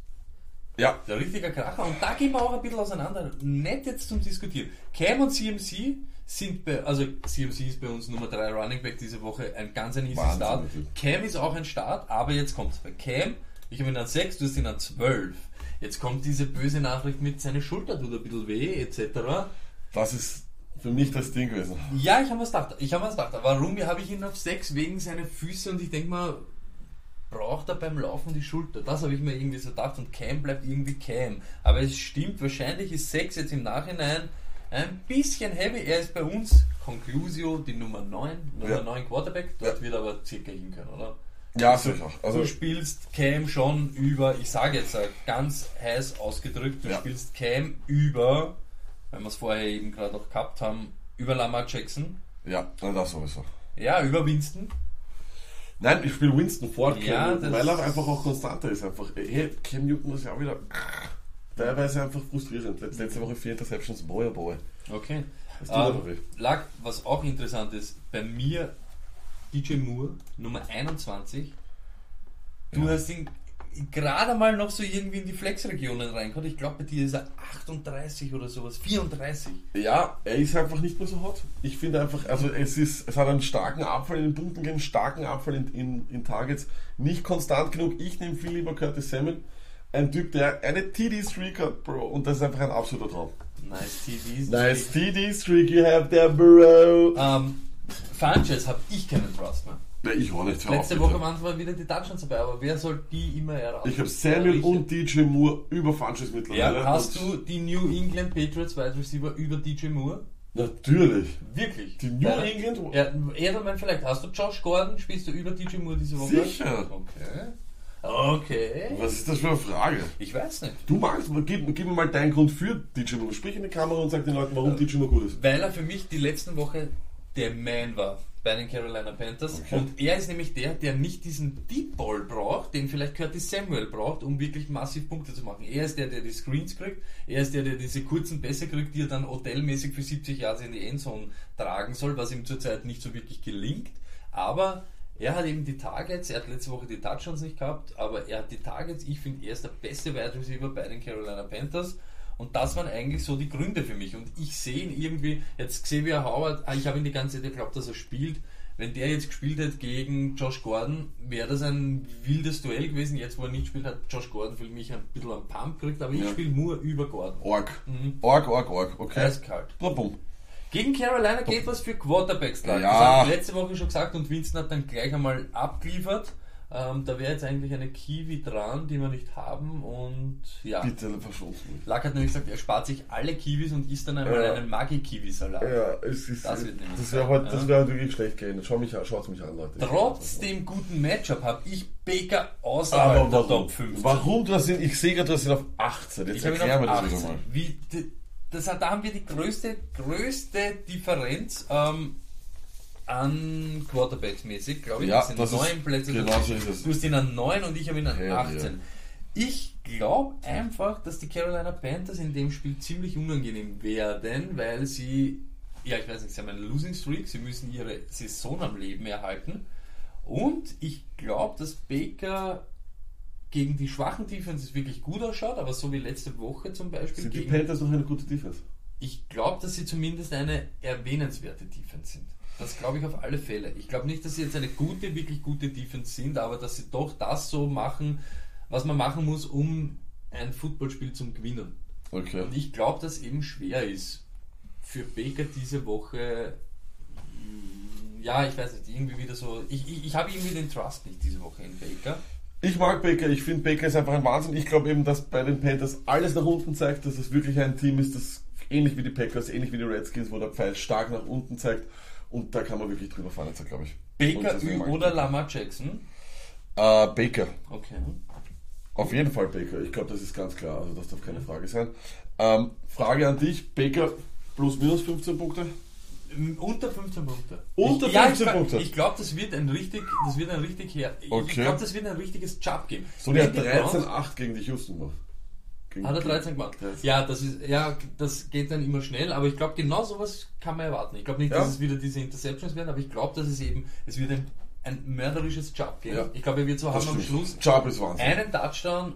Ja, Der richtige Kracher. Und da gehen wir auch ein bisschen auseinander. Nicht jetzt zum Diskutieren. Cam und CMC sind bei, also CMC ist bei uns Nummer 3 Running Back diese Woche ein ganz ein easy Wahnsinn, Start. Cam ist auch ein Start, aber jetzt kommt's. Bei Cam, ich habe ihn an 6, du hast ihn an 12. Jetzt kommt diese böse Nachricht mit seine Schulter tut ein bisschen weh, etc. das ist für mich das Ding gewesen. Ja, ich habe was gedacht. Ich habe was gedacht. Warum habe ich ihn auf 6? Wegen seiner Füße und ich denke mal, braucht er beim Laufen die Schulter? Das habe ich mir irgendwie so gedacht und Cam bleibt irgendwie Cam. Aber es stimmt, wahrscheinlich ist 6 jetzt im Nachhinein ein bisschen heavy. Er ist bei uns, Conclusio, die Nummer 9, Nummer Ja. 9 Quarterback. Dort wird er aber circa hin können, oder? Ja, sicher. Also, du spielst Cam schon über, ich sage jetzt ganz heiß ausgedrückt, du Ja. spielst Cam über, wenn wir es vorher eben gerade noch gehabt haben, über Lamar Jackson. ja, das sowieso. Ja, über Winston. Nein, ich spiele Winston Cam Ja, Newton, weil er einfach auch konstanter ist. Einfach, hey, Cam Newton ist ja auch wieder teilweise einfach frustrierend. Letzte, Woche vier Interceptions, boy, oh boy. Okay. Das tut Ähm, weh. lag, was auch interessant ist, bei mir DJ Moore, Nummer 21. Du Ja. hast ihn gerade mal noch so irgendwie in die Flex-Regionen reingekommen. Ich glaube, bei dir ist er 38 oder sowas, 34. Ja, er ist einfach nicht mehr so hot. Ich finde einfach, also es ist, es hat einen starken Abfall in den Punkten gegeben, starken Abfall in, in, in Targets, nicht konstant genug. Ich nehme viel lieber Curtis Samuel. Ein Typ, der eine TD-Streak hat, Bro, und das ist einfach ein absoluter Traum. Nice TVs. Nice TD-Streak you have there, Bro. Ähm, Sanchez habe ich keinen Trust mehr. Ja, ich auch nicht. Letzte. Woche waren zwar wieder die Touchdowns dabei, aber wer soll die immer erreichen? Ich habe Samuel und DJ Moore über Funches mittlerweile. Ja, hast du die New England Patriots Wide Receiver über DJ Moore? Natürlich. Wirklich? Die New Ja. England? Ja, Edelman vielleicht. Hast du Josh Gordon? Spielst du über DJ Moore diese Woche? Sicher. Okay. Okay. Was ist das für eine Frage? Ich weiß nicht. Du magst, gib, gib mir mal deinen Grund für DJ Moore. Sprich in die Kamera und sag den Leuten, warum DJ Moore gut ist. Weil er für mich die letzten Woche der Man war bei den Carolina Panthers. Okay. Und er ist nämlich der, der nicht diesen Deep Ball braucht, den vielleicht Curtis Samuel braucht, um wirklich massiv Punkte zu machen. Er ist der, der die Screens kriegt. Er ist der, der diese kurzen Pässe kriegt, die er dann hotelmäßig für 70 Jahre in die Endzone tragen soll, was ihm zurzeit nicht so wirklich gelingt. Aber er hat eben die Targets, er hat letzte Woche die Touchdowns nicht gehabt, aber er hat die Targets. Ich finde, er ist der beste Wide Receiver bei den Carolina Panthers. Und das waren eigentlich so die Gründe für mich. Und ich sehe ihn irgendwie, jetzt Xavier Howard, ah, ich habe ihn die ganze Zeit geglaubt, dass er spielt. Wenn der jetzt gespielt hätte gegen Josh Gordon, wäre das ein wildes Duell gewesen. Jetzt, wo er nicht spielt, hat Josh Gordon für mich ein bisschen einen Pump gekriegt, aber ich Ja. spiele nur über Gordon. Org. Mhm. Org, Org, Org. Okay. Eiskalt. Na, bumm. Gegen Carolina geht was für Quarterbacks lag. Ja. Das habe ich letzte Woche schon gesagt und Winston hat dann gleich einmal abgeliefert. Ähm, da wäre jetzt eigentlich eine Kiwi dran, die wir nicht haben und ja. Bitte verschossen. Lack hat nämlich gesagt, er spart sich alle Kiwis und isst dann einmal Ja. einen Magi-Kiwi-Salat. Ja, es ist. Das wird nämlich das wäre heute, ja. das wäre wirklich schlecht geendet. Schau mich an, schaut mich an, Leute. Trotz dem guten Matchup habe ich Baker außerhalb Aber der warum? Top 15. Warum du das sind? Ich sehe gerade, du hast ihn auf 18. Jetzt Ich habe ihn erklär auf mir das 18. wieder mal. Wie, das, da haben wir die größte, größte Differenz ähm, an Quarterbacks mäßig, glaube ich. Ja, das sind neun Plätze. genau so ist es. Du hast ihn an 9 und ich habe ihn an Ja, 18. Ich glaube einfach, dass die Carolina Panthers in dem Spiel ziemlich unangenehm werden, weil sie, ja, ich weiß nicht, sie haben einen Losing Streak, sie müssen ihre Saison am Leben erhalten. Und ich glaube, dass Baker gegen die schwachen Defenses wirklich gut ausschaut, aber so wie letzte Woche zum Beispiel. Sind die Panthers noch eine gute Defense? ich glaube, dass sie zumindest eine erwähnenswerte Defense sind. Das glaube ich auf alle Fälle. Ich glaube nicht, dass sie jetzt eine gute, wirklich gute Defense sind, aber dass sie doch das so machen, was man machen muss, um ein Footballspiel zu gewinnen. Okay. Und ich glaube, dass eben schwer ist für Baker diese Woche. Ja, ich weiß nicht, irgendwie wieder so. Ich, ich, ich habe irgendwie den Trust nicht diese Woche in Baker. Ich mag Baker, ich finde Baker ist einfach ein Wahnsinn. Ich glaube eben, dass bei den Panthers alles nach unten zeigt, dass es wirklich ein Team ist, das ähnlich wie die Packers, ähnlich wie die Redskins, wo der Pfeil stark nach unten zeigt. Und da kann man wirklich drüber fahren, jetzt, glaube ich. Baker oder Lamar Jackson? Äh, Baker. Okay. Auf jeden Fall Baker. Ich glaube, das ist ganz klar. Also das darf keine Frage sein. Ähm, Frage an dich. Baker plus minus 15 Punkte? Unter 15 Punkte. Unter ich, 15 ja, ich, Punkte? Ich glaube, das wird ein richtig, das wird ein richtig her. Okay. Ich glaube, das wird ein richtiges Job geben. So, der hat 13-8 gegen die Houston gemacht. Hat er 13 gemacht? 13. Ja, das ist, ja, das geht dann immer schnell, aber ich glaube, genau sowas kann man erwarten. Ich glaube nicht, Ja. dass es wieder diese Interceptions werden, aber ich glaube, dass es eben, es wird ein, ein mörderisches Job geben. Ja. Ich glaube, er wird so Das haben am stimmt. Schluss Job ist Wahnsinn. einen Touchdown,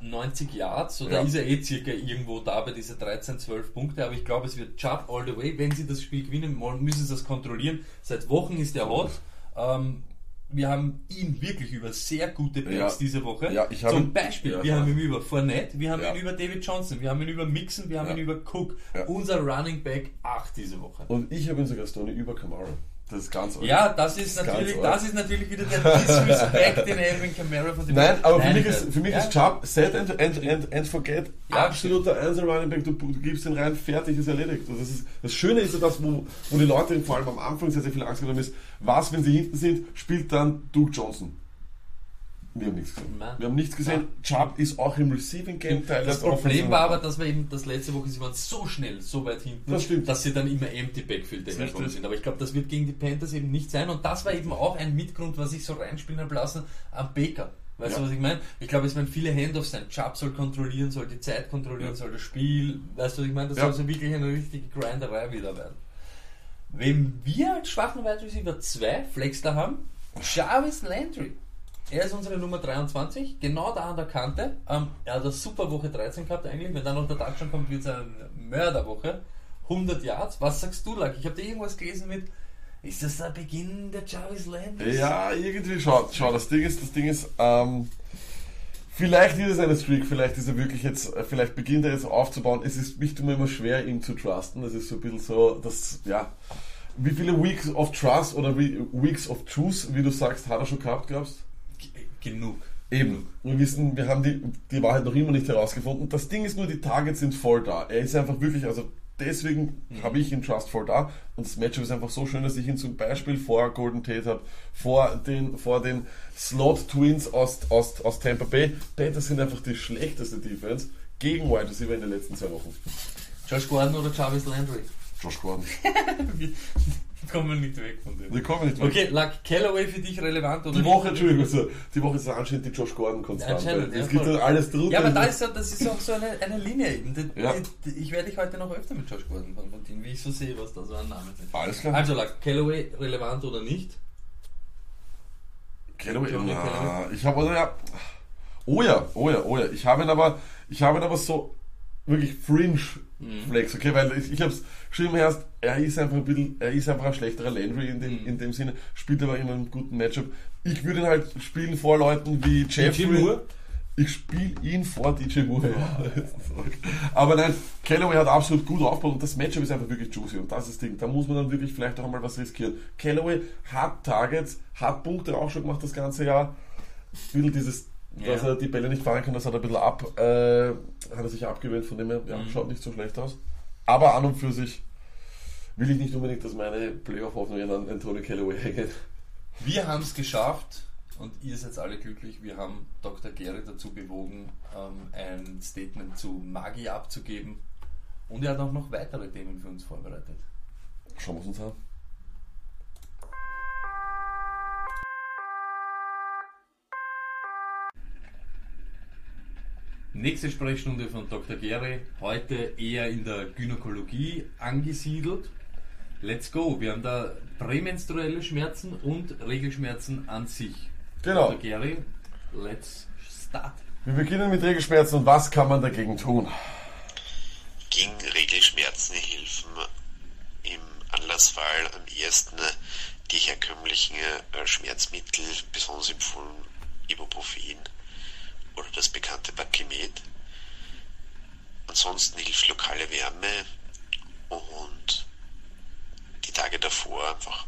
190 Yards, so da Ja. ist er eh circa irgendwo da bei diese 13, 12 Punkte, aber ich glaube, es wird Chubb all the way. Wenn sie das Spiel gewinnen wollen, müssen sie das kontrollieren. Seit Wochen ist er hot. Ähm, wir haben ihn wirklich über sehr gute Backs Ja. diese Woche. Ja, Zum ihn- Beispiel, ja, wir haben ihn über Fournette, wir haben ihn über David Johnson, wir haben ihn über Mixon, wir haben ihn über Cook. Unser Running Back 8 diese Woche. Und ich habe ihn sogar Stoney über Kamara. Das ist ganz. Ja, das ist, Das natürlich, das ist natürlich wieder der Disrespect in Alvin Kamara von den Nein, aber für Nein, mich äh, ist, für mich ja. ist Chubb set and, and, and, and forget. Ja, Absoluter Einser Running Back, du, du gibst ihn rein, fertig, ist erledigt. Also das, ist, das Schöne ist ja das, wo, wo die Leute vor allem am Anfang sehr, sehr viel Angst haben, ist, was, wenn sie hinten sind, spielt dann Duke Johnson. Wir haben nichts gesehen. Nein. Wir haben nichts gesehen. Chubb ist auch im Receiving Game Teil. Das Problem war aber, dass wir eben das letzte Woche, sie waren so schnell, so weit hinten, Das stimmt. dass sie dann immer empty Backfield richtig. sind. Aber ich glaube, das wird gegen die Panthers eben nicht sein. Und das war eben auch ein Mitgrund, was ich so reinspielen habe lassen am Baker. Weißt Ja. du, was ich meine? Ich glaube, es werden viele Handoffs sein. Chubb soll kontrollieren, soll die Zeit kontrollieren, Ja. soll das Spiel. Weißt du, was ich meine? Das Ja. soll so wirklich eine richtige Grinderei wieder werden. Wem wir als schwachen Wide Receiver 2 Flex da haben, Jarvis Landry. Er ist unsere Nummer 23, genau da an der Kante. Ähm, er hat eine super Woche 13 gehabt eigentlich. Wenn dann noch der Touchdown kommt, wird es eine Mörderwoche. 100 Yards. Was sagst du, Luck? Ich habe da irgendwas gelesen mit, ist das der Beginn der Jarvis Landry? Ja, irgendwie schau, schau, das Ding ist, das Ding ist, ähm, vielleicht ist es eine Streak, vielleicht ist er wirklich jetzt, äh, vielleicht beginnt er jetzt aufzubauen. Es ist mich mir immer schwer, ihm zu trusten. Das ist so ein bisschen so, das, ja, wie viele Weeks of Trust oder Weeks of Truth, wie du sagst, hat er schon gehabt, glaubst G- Genug. Eben. Wir wissen, wir haben die, die Wahrheit noch immer nicht herausgefunden. Das Ding ist nur, die Targets sind voll da. Er ist einfach wirklich, also deswegen habe ich ihn Trust voll da. Und das Matchup ist einfach so schön, dass ich ihn zum Beispiel vor Golden Tate habe, vor den, vor den Slot Twins aus, aus, aus Tampa Bay. Panthers sind einfach die schlechteste Defense gegen Wide Receiver in den letzten zwei Wochen. Josh Gordon oder Jarvis Landry? Josh Gordon. Wir kommen nicht weg von dem. Wir kommen nicht weg. Okay, Luck, Callaway für dich relevant oder Die Woche, nicht? Entschuldigung, also, die Woche ist anscheinend die Josh Gordon konstant. Anscheinend, Es ja, gibt voll. dann alles drunter. Ja, aber da ist, so- das ist auch so eine, eine Linie eben. Die, Ja. die, ich werde dich heute noch öfter mit Josh Gordon konfrontieren, wie ich so sehe, was da so an Namen sind. Alles klar. Also, Luck, Callaway relevant oder nicht? Callaway, na, Callaway. ich habe also ja. Oh ja, oh ja, oh ja. Ich habe ihn aber, ich habe ihn aber so wirklich Fringe Mhm. Flex, okay, weil ich, ich habe es geschrieben erst, er ist einfach ein bisschen, er ist einfach ein schlechterer Landry in dem, Mhm. in dem Sinne, spielt aber in einem guten Matchup. Ich würde ihn halt spielen vor Leuten wie Jeffrey. Moore? Ich spiele ihn vor DJ Moore. Ja. Aber nein, Callaway hat absolut gut aufgebaut und das Matchup ist einfach wirklich juicy und das ist das Ding. Da muss man dann wirklich vielleicht auch einmal was riskieren. Callaway hat Targets, hat Punkte auch schon gemacht das ganze Jahr. Ein bisschen dieses, dass Ja. er die Bälle nicht fahren kann, das hat er ein bisschen ab, äh, hat er sich abgewöhnt, von dem her, ja, Mhm. schaut nicht so schlecht aus. Aber an und für sich will ich nicht unbedingt, dass meine Playoff-Hoffnungen an Anthony Callaway hängen. Wir haben es geschafft und ihr seid alle glücklich. Wir haben Dr. Gary dazu bewogen, ähm, ein Statement zu Magie abzugeben. Und er hat auch noch weitere Themen für uns vorbereitet. Schauen wir es uns an. Nächste Sprechstunde von Dr. Gary, heute eher in der Gynäkologie angesiedelt. Let's go. Wir haben da prämenstruelle Schmerzen und Regelschmerzen an sich. Genau. Dr. Gary, let's start. Wir beginnen mit Regelschmerzen und was kann man dagegen tun? Gegen Regelschmerzen helfen im Anlassfall am ersten die herkömmlichen äh, Schmerzmittel, besonders empfohlen Ibuprofen oder das bekannte Bakimet. Ansonsten hilft lokale Wärme und die Tage davor einfach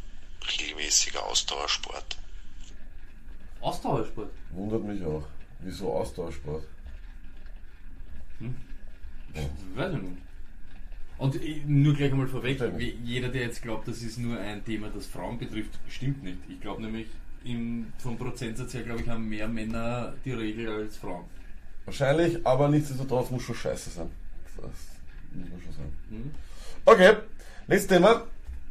regelmäßiger Ausdauersport. Ausdauersport. Wundert mich auch. Wieso Ausdauersport? Weiß ich nicht. Und äh, nur gleich einmal vorweg, jeder, der jetzt glaubt, das ist nur ein Thema, das Frauen betrifft, stimmt nicht. Ich glaube nämlich, im, vom Prozentsatz her, glaube ich, haben mehr Männer die Regel als Frauen. Wahrscheinlich, aber nichtsdestotrotz muss schon scheiße sein. Das muss man schon sagen. Hm? Okay, nächstes Thema.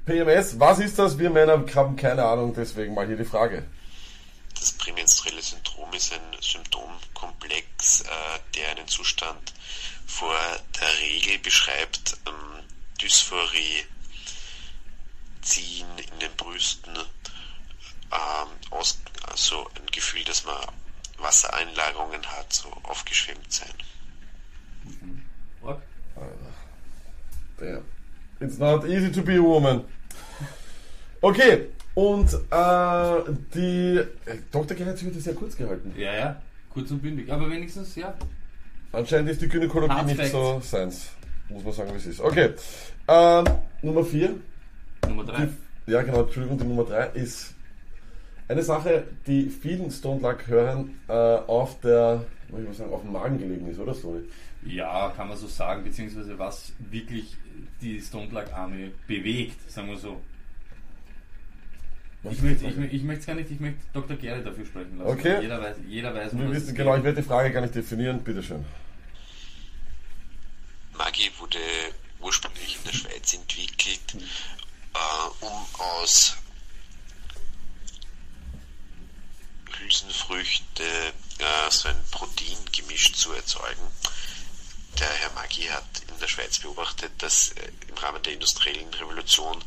PMS, was ist das? Wir Männer haben keine Ahnung, deswegen mal hier die Frage. Das prämenstruelle Syndrom ist ein Symptomkomplex, äh, der einen Zustand vor der Regel beschreibt. Ähm, Dysphorie, Ziehen in den Brüsten, ähm, aus, also ein Gefühl, dass man Wassereinlagerungen hat, so aufgeschwemmt sein. Org? Damn. It's not easy to be a woman. Okay, und äh, die äh, Dr. Gerhard wird das sehr kurz gehalten. Ja, ja, kurz und bündig. Aber wenigstens, ja. Anscheinend ist die Gynäkologie Hard nicht Facts. so seins. Muss man sagen, wie es ist. Okay, ähm, Nummer 4. Nummer drei. Ja, genau, Entschuldigung, die Nummer 3 ist eine Sache, die vielen Stone Luck-Hörern äh, auf der, muss ich mal sagen, auf dem Magen gelegen ist, oder so? Ja, kann man so sagen, beziehungsweise was wirklich die Stone Luck Army bewegt, sagen wir so. Ich möchte ich, möchte- ich möchte es gar nicht, ich möchte Dr. Gere dafür sprechen lassen. Okay. Jeder weiß, jeder weiß, Wir was wissen, es genau, ich werde die Frage gar nicht definieren, bitteschön. Maggi wurde ursprünglich in der Schweiz entwickelt, äh, um aus Hülsenfrüchte äh, so ein Proteingemisch zu erzeugen. Der Herr Maggi hat in der Schweiz beobachtet, dass äh, im Rahmen der industriellen Revolution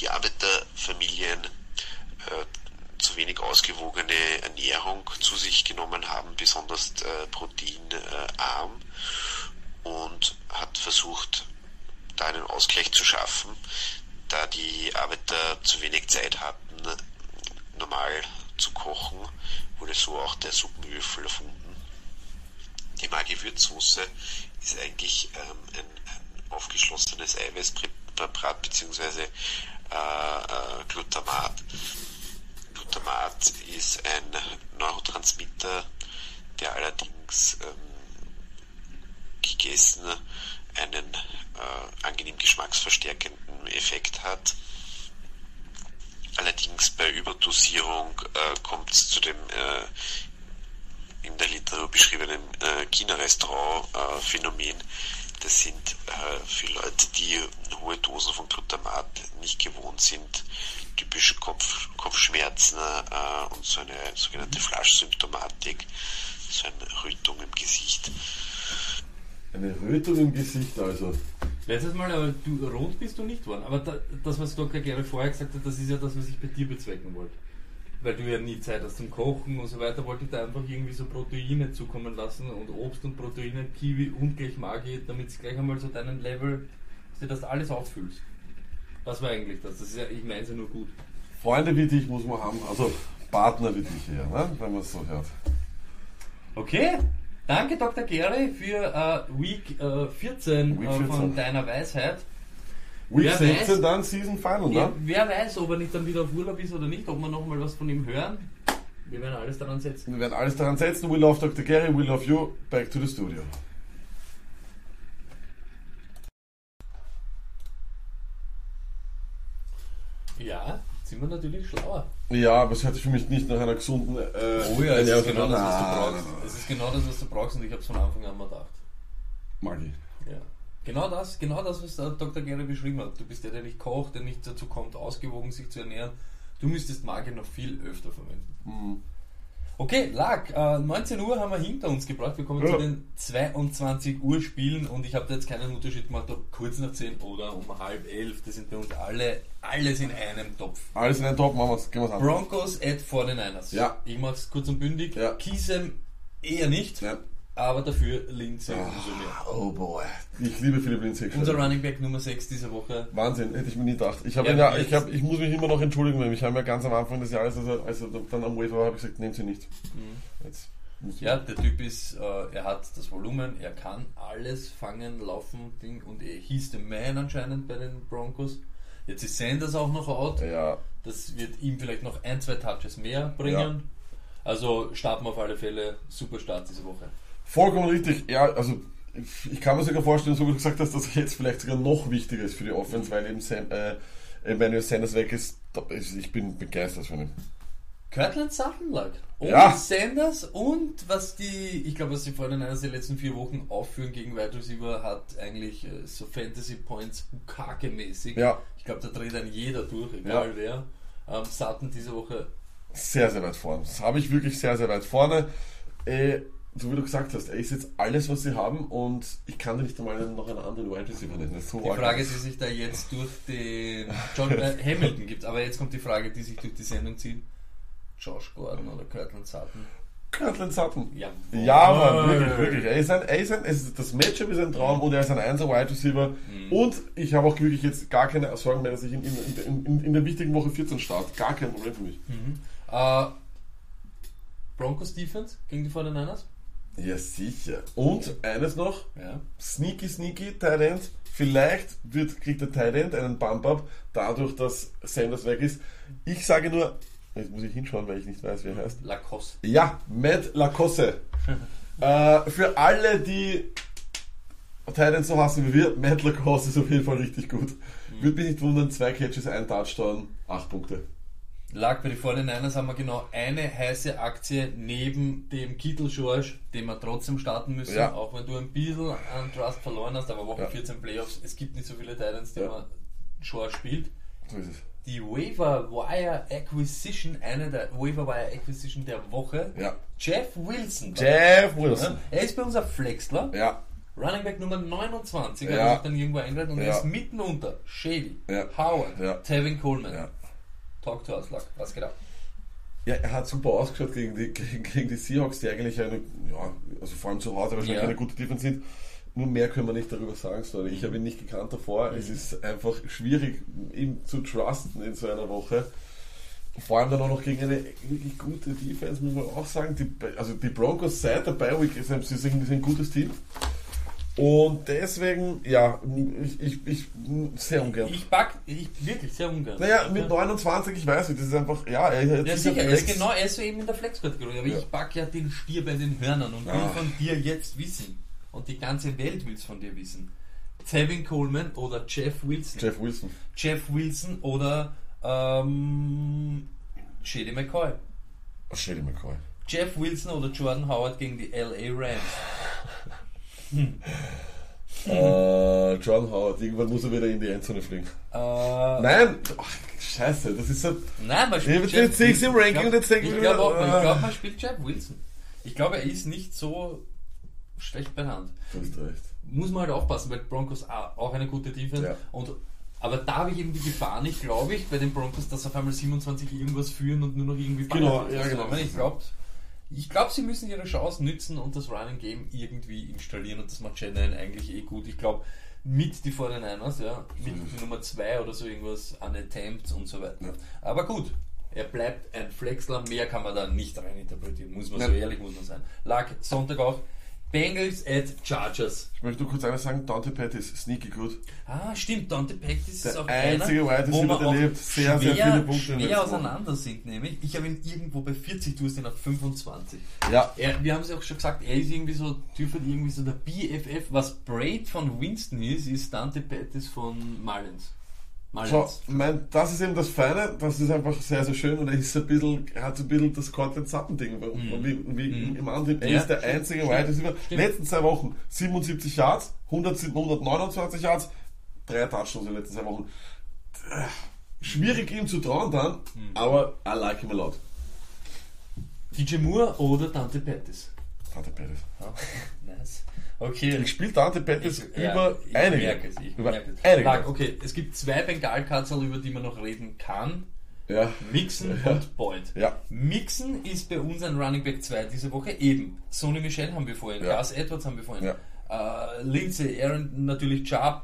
die Arbeiterfamilien äh, zu wenig ausgewogene Ernährung zu sich genommen haben, besonders äh, proteinarm und hat versucht, da einen Ausgleich zu schaffen, da die Arbeiter zu wenig Zeit hatten, normal zu kochen, wurde so auch der Suppenwürfel erfunden. Die Maggi-Würzsoße ist eigentlich ähm, ein, ein aufgeschlossenes Eiweißpräparat bzw. Äh, äh, Glutamat. Glutamat ist ein Neurotransmitter, der allerdings ähm, gegessen einen äh, angenehm geschmacksverstärkenden Effekt hat. Allerdings bei Überdosierung äh, kommt es zu dem äh, in der Literatur beschriebenen äh, China-Restaurant-Phänomen. Das sind äh, für Leute, die hohe Dosen von Glutamat nicht gewohnt sind, typische Kopf, Kopfschmerzen äh, und so eine sogenannte Flaschsymptomatik, so eine Rötung im Gesicht. Eine Rötung im Gesicht also. Letztes Mal, aber du rot bist du nicht worden. Aber da, das, was Dr. Gere vorher gesagt hat, das ist ja das, was ich bei dir bezwecken wollte. Weil du ja nie Zeit hast zum Kochen und so weiter, wollte ich da einfach irgendwie so Proteine zukommen lassen und Obst und Proteine, Kiwi und gleich Magi, damit es gleich einmal so deinen Level, dass du das alles auffüllst. Das war eigentlich das. das ist ja, ich meine es ja nur gut. Freunde wie dich muss man haben, also Partner wie dich eher, ne? wenn man es so hört. Okay, danke Dr. Gere für äh, Week äh, 14, Week äh, 14. von deiner Weisheit. Week Wer 16 weiß- dann Season Final, ne? wer weiß, ob er nicht dann wieder auf Urlaub ist oder nicht, ob wir noch mal was von ihm hören. Wir werden alles daran setzen. Wir werden alles daran setzen. We love Dr. Gary, we love you. Back to the studio. Ja, sind wir natürlich schlauer. Ja, aber es hört sich für mich nicht nach einer gesunden. Äh, Oh ja, es ist genau das, was du Nein, brauchst. Es ist genau das, was du brauchst und ich habe es von Anfang an mal gedacht. Maggi. Ja. Genau das, genau das, was der Dr. Gere beschrieben hat. Du bist der, der nicht kocht, der nicht dazu kommt, ausgewogen sich zu ernähren. Du müsstest Magie noch viel öfter verwenden. Mhm. Okay, Lag, äh, 19 Uhr haben wir hinter uns gebracht. Wir kommen Ja. zu den 22 Uhr Spielen und ich habe da jetzt keinen Unterschied gemacht, ob kurz nach 10 oder um halb 11. Das sind bei uns alle, alles in einem Topf. Alles in einen Top, machen wir's. Gehen wir's an. Broncos at 49ers. Ja. Ich mache es kurz und bündig. Ja. Kiesem eher nicht, Ja. Aber dafür Lindsay Ah, umso mehr. Oh boy. Ich liebe Philipp Lindsay. Unser Running Back Nummer 6 dieser Woche. Wahnsinn, hätte ich mir nie gedacht. Ich, Ja, ja, ich, hab, ich muss mich immer noch entschuldigen, weil mich haben ja ganz am Anfang des Jahres, als er, als er dann am Waiver war, habe ich gesagt, nehmt sie nicht. Jetzt muss ich- Mhm. Ja, der Typ ist, äh, er hat das Volumen, er kann alles fangen, laufen, Ding und er hieß the man anscheinend bei den Broncos. Jetzt ist Sanders auch noch out. ja, Das wird ihm vielleicht noch ein, zwei Touches mehr bringen. Also starten wir auf alle Fälle. Super Start diese Woche. Vollkommen richtig. Ja, also ich- kann mir sogar vorstellen, so wie du gesagt hast, dass er jetzt vielleicht sogar noch wichtiger ist für die Offense, weil eben Sam, äh, Emmanuel Sanders weg ist. Ich bin begeistert von ihm. Kirtland Sutton lag. Und Ja. Sanders und was die, ich glaube, was die vorhin einer der letzten vier Wochen aufführen gegen Wide Receiver hat eigentlich äh, so Fantasy Points Bukake-mäßig. Ja. Ich glaube, da dreht dann jeder durch, egal wer. Ähm, Sutton diese Woche Sehr, sehr weit vorne. Das habe ich wirklich sehr, sehr weit vorne. Äh, so wie du gesagt hast, er ist jetzt alles, was sie haben und ich kann dir nicht einmal noch einen anderen Wide Receiver nennen. So Die. Frage, die sich da jetzt durch den John äh, Hamilton gibt, aber jetzt kommt die Frage, die sich durch die Sendung zieht. Josh Gordon oder Kirtland Sutton? Cortland Sutton. Ja, Ja, Mann, wirklich, wirklich. Er ist ein, er ist ein, es ist, das Matchup ist ein Traum und er ist ein 1 Wide Receiver. Mhm. Und ich habe auch wirklich jetzt gar keine Sorgen mehr, dass ich in, in, in, in der wichtigen Woche 14 starte. Gar kein Problem für mich. Äh, Broncos Defense gegen die 49ers? Ja, sicher. Und eines noch: Ja. sneaky, sneaky Tight End. Vielleicht wird, kriegt der Tight End einen Bump-Up, dadurch, dass Sanders weg ist. Ich sage nur, jetzt muss ich hinschauen, weil ich nicht weiß, wie er heißt. Lacoste. Ja, Matt Lacoste. äh, für alle, die Titans so hassen wie wir, Matt Lacoste ist auf jeden Fall richtig gut. Würde mich nicht wundern, zwei Catches, ein Touchdown, acht Punkte. Lag bei den 49ers haben wir genau eine heiße Aktie neben dem Kittel George, den wir trotzdem starten müssen, Ja. auch wenn du ein bisschen an Trust verloren hast, aber Woche Ja. 14 Playoffs, es gibt nicht so viele Titans, die Ja. man George spielt. So ist es. Die Waiver Wire Acquisition, eine der Waiver Wire Acquisition der Woche, Ja. Jeff Wilson. Jeff Wilson. Er ist bei uns ein Flexler, Ja, Running Back Nummer 29, hat Ja. er sich dann irgendwo eingetragen und er Ja. ist mitten unter Shady. Howard. Tevin Coleman. Talk to us, Luck. Was geht ab? Ja, er hat super ausgeschaut gegen die, gegen, gegen die Seahawks, die eigentlich eine, ja, also vor allem zu Hause wahrscheinlich Ja. eine gute Defense sind. Nur mehr können wir nicht darüber sagen, sorry. Ich habe ihn nicht gekannt davor. Es ist einfach schwierig, ihn zu trusten in so einer Woche. Vor allem dann auch noch gegen eine wirklich gute Defense, muss man auch sagen. Die, also die Broncos seit der Bye Week ist ein, sie sind sie sind ein gutes Team. Und deswegen, ja, ich, ich, ich sehr ungern. Ich back, ich wirklich sehr ungern. naja, mit 29, ich weiß nicht, das ist einfach, ja, er hat Ja, sicher er ist genau, er ist so eben in der Flex-Kategorie, aber Ja. ich back ja den Stier bei den Hörnern und will Ah. von dir jetzt wissen. Und die ganze Welt will es von dir wissen. Tevin Coleman oder Jeff Wilson? Jeff Wilson. Jeff Wilson oder ähm, Shady McCoy? Shady McCoy. Jeff Wilson oder Jordan Howard gegen die LA Rams? Äh, John Howard, irgendwann muss er wieder in die Endzone fliegen. Äh, Nein! Ach, scheiße, das ist so. Nein, man spielt Jetzt- sehe ich's im. Ranking Ich und jetzt denke ich ich glaube ich glaube, man spielt Jeff Wilson. Ich glaube, er ist nicht so schlecht bei der Hand. Du hast recht. Muss man halt aufpassen, weil Broncos auch eine gute Defense. Ja. Und, aber da habe ich eben die Gefahr nicht, glaube ich, bei den Broncos, dass auf einmal 27 irgendwas führen und nur noch irgendwie Genau, ja, genau. ich meine, Ich glaube, ich glaub, sie müssen ihre Chance nützen und das Running Game irgendwie installieren und das macht Shannon eigentlich eh gut. Ich glaube, mit die 49ers, ja, mit die Nummer 2 oder so irgendwas an Attempts und so weiter. Ja. Aber gut, er bleibt ein Flexler, mehr kann man da nicht reininterpretieren, muss man so Nein. ehrlich muss man sein. Lag Sonntag auch Bengals at Chargers. Ich möchte nur kurz eines sagen: Dante Pettis, sneaky gut. Ah, stimmt, Dante Pettis ist Der auch einzige einer, Wide wo man der auch lebt. Sehr, sehr schwer, viele Punkte schwer auseinander sind, nämlich. Ich habe ihn irgendwo bei 40, du hast ihn auf 25. Ja, Er, wir haben es auch schon gesagt, er ist irgendwie so, dürfte irgendwie so der BFF. Was Braid von Winston ist, ist Dante Pettis von Mullins. Mullins. so, mein, das ist eben das Feine, das ist einfach sehr, sehr schön und er ist ein bisschen, er hat so ein bisschen das Cortland Sutton-Ding, wie, wie Mhm. im anderen. Er Ja, ist der stimmt, einzige stimmt. Wide Receiver. Letzten zwei Wochen 77 Yards, 100, 129 Yards, drei Touchdowns in den letzten zwei Wochen. Schwierig ihm zu trauen dann, Mhm. aber I like him a lot. DJ Moore oder Dante Pettis? Dante Pettis. Ah, nice. Okay. Ich spiele Dante Pettis Ich- ja, über ich einige. Merke es, ich über merke es. einige. Lag, okay, es gibt zwei Bengalkatzel, über die man noch reden kann. Ja. Mixon Ja. und Boyd. Ja. Mixon ist bei uns ein Running Back 2 diese Woche. Eben. Sony Michel haben wir vorhin. Ja. Gus Edwards haben wir vorhin. Ja. Äh, Lindsay, Aaron, natürlich Chubb.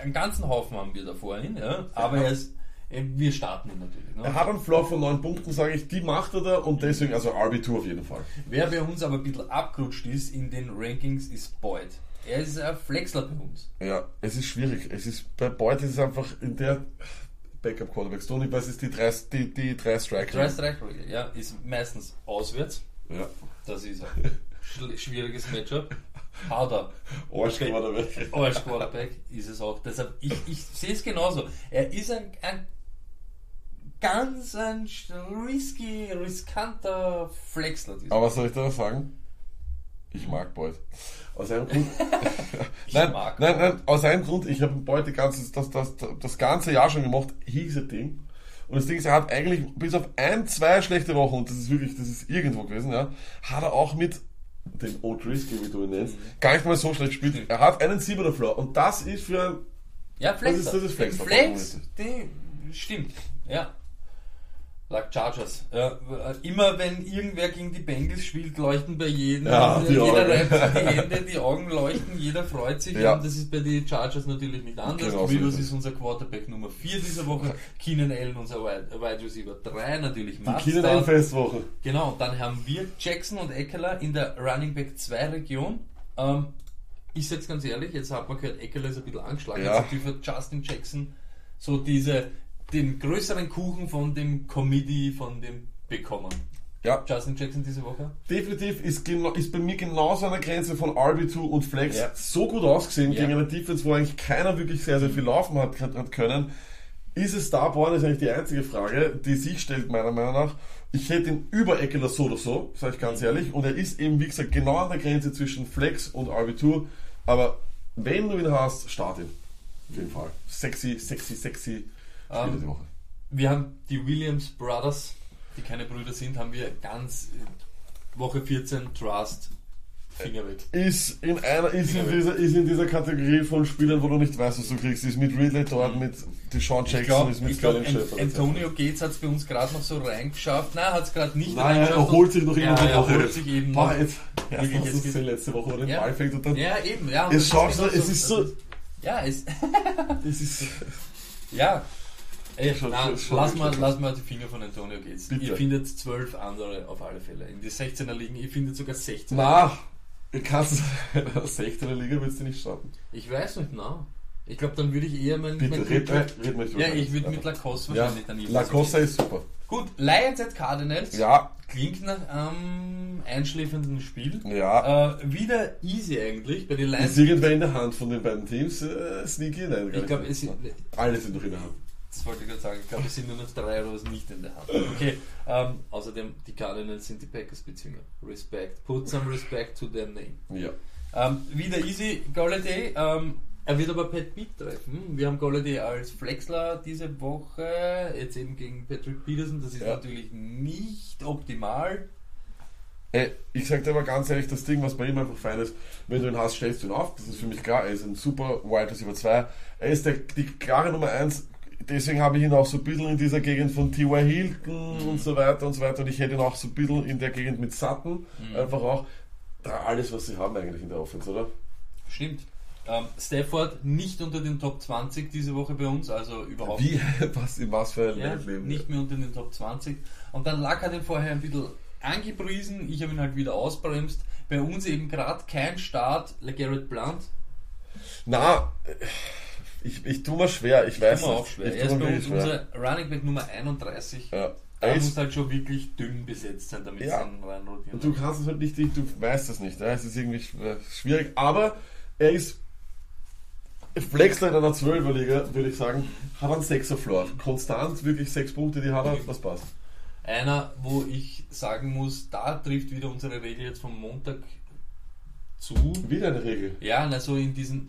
Einen ganzen Haufen haben wir da vorhin. Ja. Aber er ist, wir starten ihn natürlich. Ne? Er hat einen Floor von 9 Punkten, sage ich, die macht er da und deswegen, also RB2 auf jeden Fall. Wer bei uns aber ein bisschen abgerutscht ist in den Rankings, ist Boyd. Er ist ein Flexler bei uns. Ja, es ist schwierig. Es ist, bei Boyd ist es einfach in der, Backup Quarterbacks weiß, es ist die drei, die, die drei Striker. Drei Strike ja, ist meistens auswärts. Ja. Das ist ein schwieriges Matchup. Oder Arsch Quarterback. als Quarterback ist es auch. Deshalb, ich, ich sehe es genauso. Er ist ein, ein ganz ein risky, riskanter Flexler. Aber was soll ich da sagen? Ich mag Boyd. Aus einem Grund. Nein, nein, nein, aus einem Grund, ich habe die ganze, das, das, das ganze Jahr schon gemacht, hieß Ding. Und das Ding ist, er hat eigentlich bis auf ein, zwei schlechte Wochen, und das ist wirklich, das ist irgendwo gewesen, ja, hat er auch mit dem O'Driscoll, wie du ihn nennst, gar nicht mal so schlecht gespielt. Er hat einen 7er Floor und das ist für ein Ja, Flex. Das ist- das ist Flex. Flex, die stimmt. Ja. Like Chargers. Ja, äh, immer wenn irgendwer gegen die Bengals spielt, leuchten bei jedem, Ja, die jeder Augen. reibt die Hände, die Augen leuchten, jeder freut sich. Ja. Und das ist bei den Chargers natürlich nicht anders. Genau Rivers ist unser Quarterback Nummer 4 dieser Woche. Keenan Allen unser Wide, Wide Receiver 3, natürlich die Keenan. Allen Festwoche. Genau, und dann haben wir Jackson und Eckler in der Running Back 2 Region. Ähm, ich sag's ganz ehrlich, jetzt hat man gehört, Eckler ist ein bisschen angeschlagen. Ja. Jetzt hat für Justin Jackson so diese, den größeren Kuchen von dem Committee, von dem bekommen. Ja, Justin Jackson diese Woche? definitiv ist, ist bei mir genauso an der Grenze von RB2 und Flex Ja. so gut ausgesehen Ja. gegen eine Defense, wo eigentlich keiner wirklich sehr, sehr viel laufen hat, hat, können. Ist es Starborn, ist eigentlich die einzige Frage, die sich stellt, meiner Meinung nach. Ich hätte ihn über Eckler so oder so, sage ich ganz ehrlich. Und er ist eben, wie gesagt, genau an der Grenze zwischen Flex und RB2. Aber wenn du ihn hast, start ihn. Auf jeden Fall. Sexy, sexy, sexy Ähm, Woche. Wir haben die Williams Brothers, die keine Brüder sind, haben wir ganz Woche 14 Trust Finger weg. ist in einer ist in weg. dieser ist in dieser Kategorie von Spielern, wo du nicht weißt, was du kriegst. Ist mit Ridley dort, mit Deshaun Ich Jackson, glaube, ist mit glaub, Sterling Shepard. Antonio Gates hat es bei uns gerade noch so reingeschafft. Nein, hat es gerade nicht Nein, er reingeschafft. holt sich noch immer ja, die er Woche. holt sich eben Boah, noch. jetzt, erst Wirklich, jetzt gesehen letzte Woche, wo er den Ja. Ball fängt und dann. Ja, eben, ja. Es genau es ist so. Ja, es, ist, ja. Ey, Schon- nein, schon- lass, schon- mal, lass mal die Finger von Antonio Gates. Bitte. Ihr findet zwölf andere auf alle Fälle. In die 16er liegen, ihr findet sogar 16. na, du kannst in der 16er Liga willst du nicht starten. Ich weiß nicht, na. Ich glaube, dann würde ich eher mein. Bitte, mein red, red, red mal ja, ich würde mit Lacoste Ja, wahrscheinlich dann Lacoste ist super. Gut, Lions at Cardinals. Ja, Klingt nach einem einschläfernden Spiel. ja. Äh, wieder easy eigentlich bei den Lions. Ist irgendwer in der Hand von den beiden Teams? Äh, sneaky? Nein, Ich glaube, es sind, Alle sind doch in der Hand. Das wollte ich gerade sagen, ich glaube, es sind nur noch drei oder was nicht in der Hand. Okay, ähm, außerdem, die Cardinals sind die Packers-Bezünger. Respect. Put some respect to their name. Ja. Ähm, wieder easy, Golladay. Ähm, er wird aber Pat Beat treffen. Wir haben Golladay als Flexler diese Woche. Jetzt eben gegen Patrick Peterson. Das ist Ja. natürlich nicht optimal. Ey, ich sag dir aber ganz ehrlich, das Ding, was bei ihm einfach fein ist, wenn du ihn hast, stellst du ihn auf. Das ist für mich klar. Er ist ein super Wide Receiver 2. Er ist der, die klare Nummer 1. Deswegen habe ich ihn auch so ein bisschen in dieser Gegend von T.Y. Hilton und so weiter und so weiter. Und ich hätte ihn auch so ein bisschen in der Gegend mit Sutton. Einfach auch. Da alles, was sie haben eigentlich in der Offense, oder? Stimmt. Ähm, Stafford nicht unter den Top 20 diese Woche bei uns, also überhaupt Wie, was, in was für ein Ja, Leben? nicht mehr unter den Top 20. Und dann Lack hat ihn vorher ein bisschen angepriesen, ich habe ihn halt wieder ausbremst. Bei uns eben gerade kein Start, LeGarrette Blunt, Na, ich, ich tue mir schwer, ich weiß immer nicht. auch schwer. Ich Er tue ist mir bei uns unser Running Back Nummer 31. Ja. Er muss halt schon wirklich dünn besetzt sein, damit Ja. es dann reinrotieren und du kannst es halt nicht, du weißt es nicht. Ja? Es ist irgendwie schw- schwierig, aber er ist Flexler in einer 12er Liga, würde ich sagen, hat einen 6er Floor. Konstant, wirklich 6 Punkte, die hat er, das passt. Einer, wo ich sagen muss, da trifft wieder unsere Regel jetzt vom Montag zu. Wieder eine Regel. Ja, also in diesen,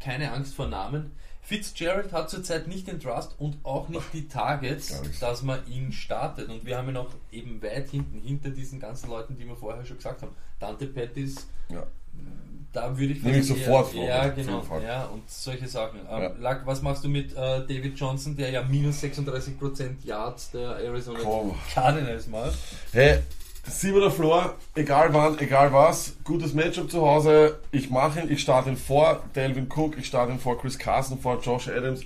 keine Angst vor Namen. Fitzgerald hat zurzeit nicht den Trust und auch nicht die Targets, dass man ihn startet. Und wir haben ihn auch eben weit hinten, hinter diesen ganzen Leuten, die wir vorher schon gesagt haben. Dante Pettis, Ja. da würde ich Nehme ich sofort vor, Ja, genau. Ja, und solche Sachen. Ähm, Ja. Lack, was machst du mit äh, David Johnson, der ja minus 36% Yards der Arizona. Cardinals macht? Hey, siebener Floor, egal wann, egal was, gutes Matchup zu Hause. Ich mache ihn, ich starte ihn vor Delvin Cook, ich starte ihn vor Chris Carson, vor Josh Adams.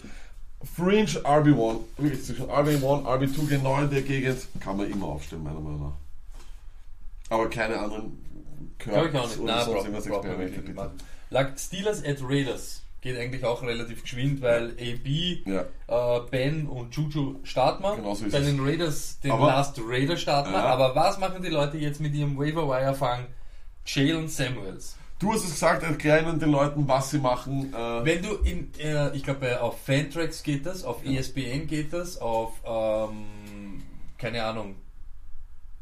Fringe RB1, wirklich zwischen RB1, RB2 genau in der Gegend, kann man immer aufstellen, meiner Meinung nach. Aber keine anderen nicht. oder sonst irgendwas Experimente, bitte. Lack Steelers at Raiders. Geht eigentlich auch relativ geschwind, weil AB, Ja. äh, Ben und Juju starten wir. Genau so ist Bei den Raiders, den Aber- Last Raider starten wir. Ja. Aber was machen die Leute jetzt mit ihrem Waiver-Wire-Fang? Jalen Samuels. Du hast es gesagt, erklär ihnen den Leuten, was sie machen. Äh, Wenn du in, äh, ich glaube, auf Fantrax geht das, auf ESPN geht das, auf, ähm, keine Ahnung,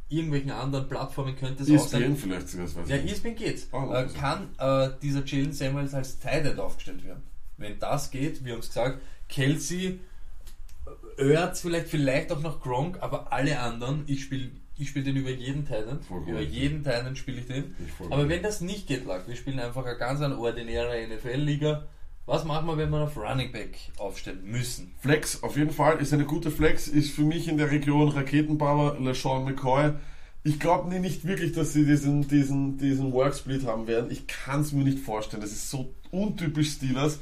irgendwelchen anderen Plattformen könnte es auch sein. ESPN vielleicht sogar, das weiß Ja, ich nicht. ESPN geht. Ah, äh, okay. kann äh, dieser Jalen Samuels als Tight aufgestellt werden? Wenn das geht, wir haben es gesagt, Kelsey, Ertz vielleicht, vielleicht auch noch Gronk, aber alle anderen, ich spiele ich spiel den über jeden gut. Über jeden Tight End spiele ich den. Ich Aber wenn das nicht geht, Lack, wir spielen einfach eine ganz eine ordinäre NFL-Liga. Was machen wir, wenn wir auf Running Back aufstellen müssen? Flex, auf jeden Fall, ist eine gute Flex, ist für mich in der Region Raketenbauer, LeSean McCoy. Ich glaube nicht wirklich, dass sie diesen, diesen, diesen Worksplit haben werden. Ich kann es mir nicht vorstellen. Das ist so untypisch Steelers.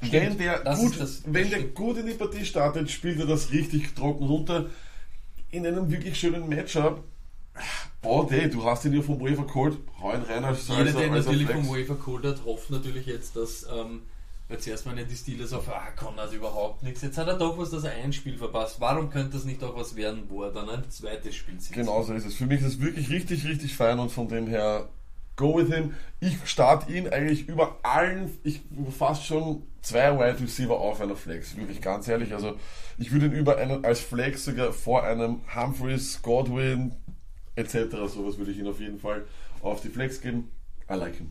Wenn der, gut, das- wenn der stimmt. gut in die Partie startet, spielt er das richtig trocken runter. In einem wirklich schönen Matchup. Boah, ey, du hast ihn ja vom Waiver geholt. Hau ihn rein als, Jeder, der natürlich vom Waiver geholt hat, hofft natürlich jetzt, dass ähm, zuerst waren ja die Steelers auf, ah, Conrad überhaupt nichts. Jetzt hat er doch was, dass er ein Spiel verpasst. Warum könnte das nicht auch was werden, wo er dann ein zweites Spiel sitzt? Genau so ist es. Für mich ist es wirklich richtig, richtig fein und von dem her go with him. Ich starte ihn eigentlich über allen, ich fast schon zwei Wide Receiver auf einer Flex. Wirklich ganz ehrlich. Also ich würde ihn über einen als Flex sogar vor einem Humphreys, Godwin etc. Sowas würde ich ihn auf jeden Fall auf die Flex geben. I like him.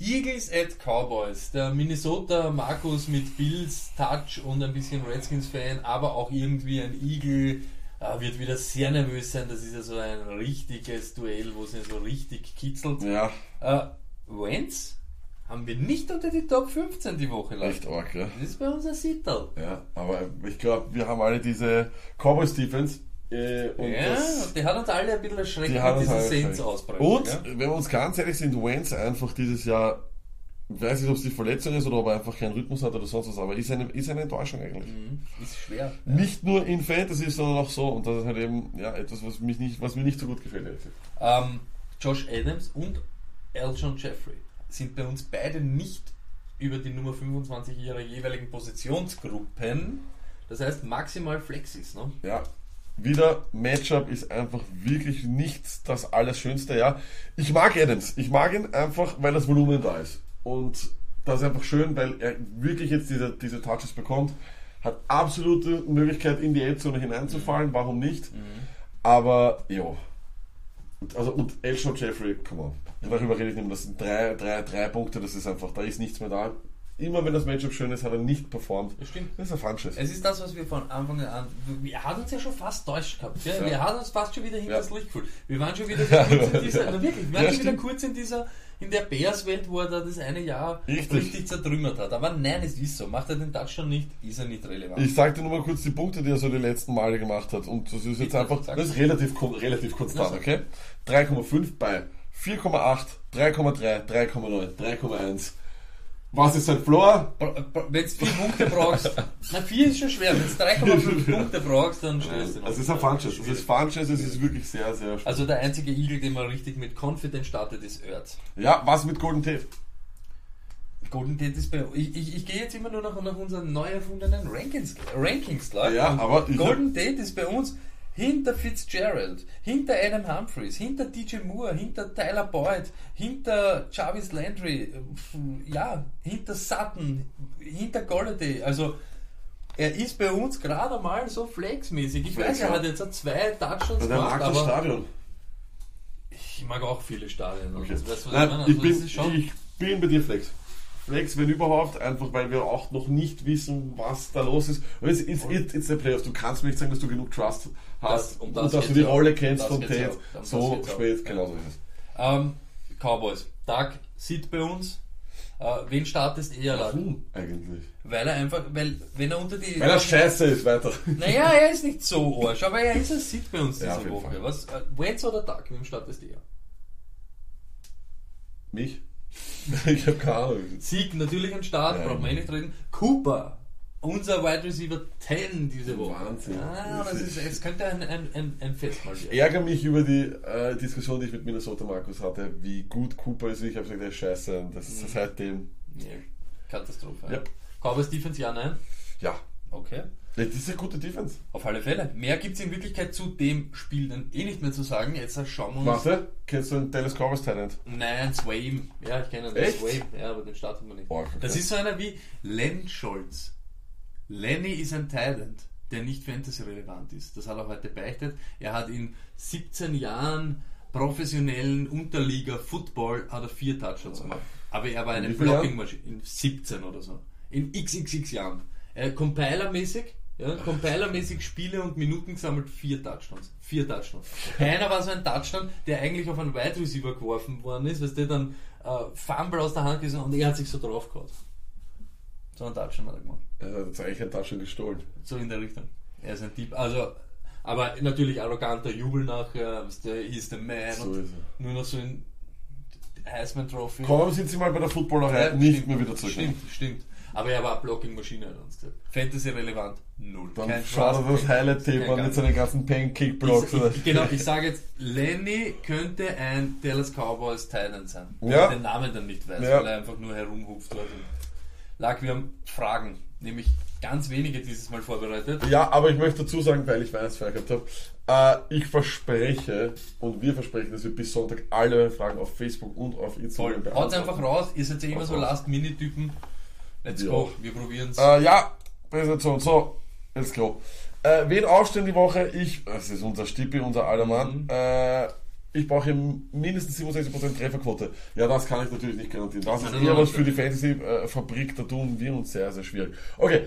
Eagles at Cowboys. Der Minnesota Markus mit Bills Touch und ein bisschen Redskins-Fan, aber auch irgendwie ein Eagle. äh, wird wieder sehr nervös sein. Das ist ja so ein richtiges Duell, wo es ihn so richtig kitzelt. Ja, Äh, Wentz haben wir nicht unter die Top 15 die Woche lang. echt arg, ja. Das ist bei uns ein Sittel. Ja, aber ich glaube, wir haben alle diese Cowboys Defense. Äh, und Ja, das, die hat uns alle ein bisschen erschreckt mit dieser ausbrechen. Und, ja? wenn wir uns ganz ehrlich sind, Wentz einfach dieses Jahr, ich weiß nicht, ob es die Verletzung ist oder ob er einfach keinen Rhythmus hat oder sonst was, aber ist eine, ist eine Enttäuschung eigentlich. Mhm, Ist schwer. Nicht nur in Fantasy, sondern auch so. Und das ist halt eben ja, etwas, was, mich nicht, was mir nicht so gut gefällt. Ähm, Josh Adams und Elton Jeffrey sind bei uns beide nicht über die Nummer 25 ihrer jeweiligen Positionsgruppen. Das heißt maximal Flexis. Ne? Ja, wieder Matchup ist einfach wirklich nicht das Allerschönste. Ja, ich mag Adams. Ich mag ihn einfach, weil das Volumen da ist. Und das ist einfach schön, weil er wirklich jetzt diese, diese Touches bekommt. Hat absolute Möglichkeit in die Endzone hineinzufallen. Warum nicht? Aber, jo. Und- Also, und Elshon Jeffrey, come on. Darüber rede ich nicht mehr. Das sind drei, drei, drei Punkte. Das ist einfach, da ist nichts mehr da. Immer wenn das Matchup schön ist, hat er nicht performt. Das stimmt. Das ist ein Fanschiss. Es ist das, was wir von Anfang an. Wir haben uns ja schon fast täuscht gehabt. Gell? Ja. Wir haben uns fast schon wieder hinter Ja. das Licht gefühlt. Wir waren schon wieder kurz in dieser. Na wirklich, wir waren Ja, schon wieder kurz in dieser. In der Bears-Welt, wo er da das eine Jahr Richtig. richtig zertrümmert hat. Aber nein, es ist so. Macht er den Touchdown nicht, ist er nicht relevant. Ich sag dir nur mal kurz die Punkte, die er so die letzten Male gemacht hat. Und das ist jetzt Bitte, einfach, das ist relativ, relativ konstant, Ja, sag. okay? 3,5 bei 4,8, 3,3, 3,9, 3,1. Was ist sein Floor? Wenn du vier Punkte brauchst, na vier ist schon schwer. Wenn du 3,5 Punkte brauchst, dann stehst du noch. Es ist ein Funchess. Es ist Funchess, es ist wirklich sehr, sehr schwer. Also der einzige Igel, den man richtig mit Confidence startet, ist Earth. Ja, was mit Golden Tate? Golden Tate ist bei ich, ich, ich gehe jetzt immer nur nach, nach unseren neu erfundenen Rankings, Rankings Leute. Ja, aber Golden Tate ist bei uns hinter Fitzgerald, hinter Adam Humphreys, hinter DJ Moore, hinter Tyler Boyd, hinter Jarvis Landry, äh, ja, hinter Sutton, hinter Golladay. Also er ist bei uns gerade mal so flexmäßig. Ich Flex, weiß, er ja. hat jetzt zwei Touchdowns Der gemacht, mag aber Stadion. ich mag auch viele Stadien. Okay. Also, weißt du, was Nein, ich meine? ich, Also, ist bin, ich bin bei dir Flex. Flex, wenn überhaupt, einfach weil wir auch noch nicht wissen, was da los ist. Und It's, it's, it's, it's the Playoffs. Du kannst mir nicht sagen, dass du genug Trust hast Das- um und das dass du die ja. Rolle kennst Das von Tate ja. So ja. spät. Ja. Genau so ist es. Ähm, Cowboys. Doug sieht bei uns. Äh, wen startest eher Lack? Warum eigentlich? Weil er einfach, weil, wenn er unter die. Weil er scheiße ist, weiter. Naja, er ist nicht so arsch, aber er ist ein Sit bei uns Ja, diese jeden Woche. Fall. Was, äh, Wentz oder Doug? Wem startest du eher? Mich? ich habe keine Ahnung. Sieg natürlich am Start, Ja, brauchen wir eh nicht reden. Cooper, unser Wide Receiver 10 diese Woche. Wahnsinn. Ah, das ist, es könnte ein, ein, ein, ein Fest mal Ich werden. ärgere mich über die äh, Diskussion, die ich mit Minnesota Markus hatte, wie gut Cooper ist. Ich habe gesagt, er ist scheiße. Und das ist seitdem. Nee. Katastrophe. Ja. Cowboys Defense, ja, nein? Ja. Okay. Das ist eine gute Defense. Auf alle Fälle. Mehr gibt es in Wirklichkeit zu dem Spiel dann eh nicht mehr zu sagen. Jetzt schauen wir uns. Warte, kennst du den Dallas Cowboys Talent? Nein, Swaim. Ja, ich kenne den Echt? Swaim. Ja, aber den startet man nicht. Oh, okay. Das ist so einer wie Len Scholz. Lenny ist ein Talent, der nicht fantasy-relevant ist. Das hat er heute beichtet. Er hat in 17 Jahren professionellen Unterliga-Football hat er vier Touchdowns gemacht. Aber er war eine Blocking-Maschine. In 17 oder so. In xxx Jahren. Äh, Compiler-mäßig, ja, Compiler-mäßig Spiele und Minuten gesammelt, vier Touchdowns. Vier Touchdowns. Einer war so ein Touchdown, der eigentlich auf einen Wide Receiver geworfen worden ist, was der dann äh, Fumble aus der Hand ist und er hat sich so drauf gehauen. So einen Touchdown hat er gemacht. Er hat jetzt eigentlich eine Tasche gestohlen. So in der Richtung. Er ist ein Typ. Also, aber natürlich arroganter Jubel nachher, was der he's the man So und ist er. nur noch so ein Heisman Trophy. Komm, sind Sie mal bei der Footballerei Ja, nicht stimmt, mehr wieder zurück. Stimmt, stimmt. Aber er war Blocking-Maschine, hat uns gesagt. Fantasy relevant, null. Dann Kein schaut er das Highlight-Tape an mit seinen ganzen Pancake-Blocks. Genau, ich sage jetzt, Lenny könnte ein Dallas Cowboys Titan sein. Wo Ja. ich den Namen dann nicht weiß, Ja. weil er einfach nur herumhupft dort. Und Lag, wir haben Fragen, nämlich ganz wenige dieses Mal vorbereitet. Ja, aber ich möchte dazu sagen, weil ich Weihnachtsfeier gehabt habe, äh, ich verspreche und wir versprechen, dass wir bis Sonntag alle Fragen auf Facebook und auf Instagram Voll. Haut's einfach raus, ihr seid ja immer so. Last-Minute-Typen. Let's Ja. go, wir probieren's. Äh, ja, Präsentation. So, jetzt go. Äh, wen aufstehen die Woche? Ich, das ist unser Stippi, unser alter Mann. Mhm. Äh, ich brauche mindestens 67% Trefferquote. Ja, das kann ich natürlich nicht garantieren. Das ist eher was für die Fantasy-Fabrik. Da tun wir uns sehr, sehr schwierig. Okay,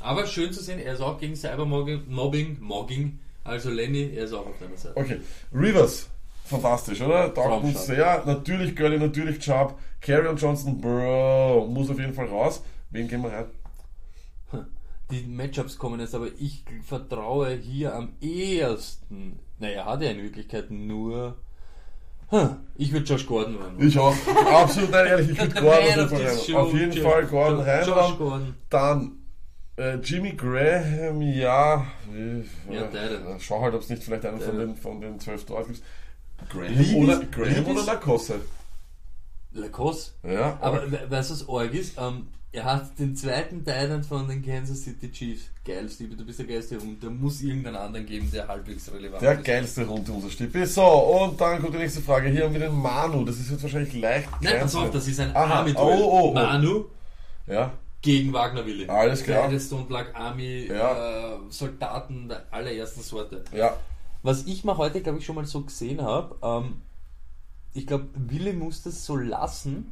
Aber schön zu sehen, er ist auch gegen Cybermobbing, Mobbing, Mogging. Also Lenny, er ist auch auf deiner Seite. okay. Rivers. Fantastisch, oder? Taugt uns sehr. Natürlich Gurley, natürlich Chubb. Carrion Johnson, Bro, muss auf jeden Fall raus. Wen gehen wir rein? Die Matchups kommen jetzt, aber ich vertraue hier am ehesten. Naja, er hat ja in Wirklichkeit nur. Ich würde Josh Gordon rein. Ich auch. Absolut, nein, ehrlich, ich würde The Gordon auf jeden Fall rein. show, Auf jeden Josh- Fall Gordon Josh rein. Gordon. Dann äh, Jimmy Graham, ja. äh, Ja, äh, schau halt, ob es nicht vielleicht einen von den, von den zwölf dort gibt. Graham Graham oder, ist- Graham oder Lacoste? Lacoste. Ja, Aber we- weißt du, was arg ist? Ähm, er hat den zweiten Titan von den Kansas City Chiefs. Geil, Stevie, du bist der geilste Hund. Da muss irgendeinen anderen geben, der halbwegs relevant der ist. geilste Hund, unser Stippi. So, und dann kommt die nächste Frage. Hier haben wir den Manu. Das ist jetzt wahrscheinlich leicht. Nein, pass auf, das ist ein Army-Duell. oh, oh, oh. Manu Ja, gegen Wagner Willi. Alles klar. Stone Black Army Ja. äh, Soldaten der allerersten Sorte. ja. Was ich mal heute, glaube ich, schon mal so gesehen habe, ähm, ich glaube, Willi muss das so lassen.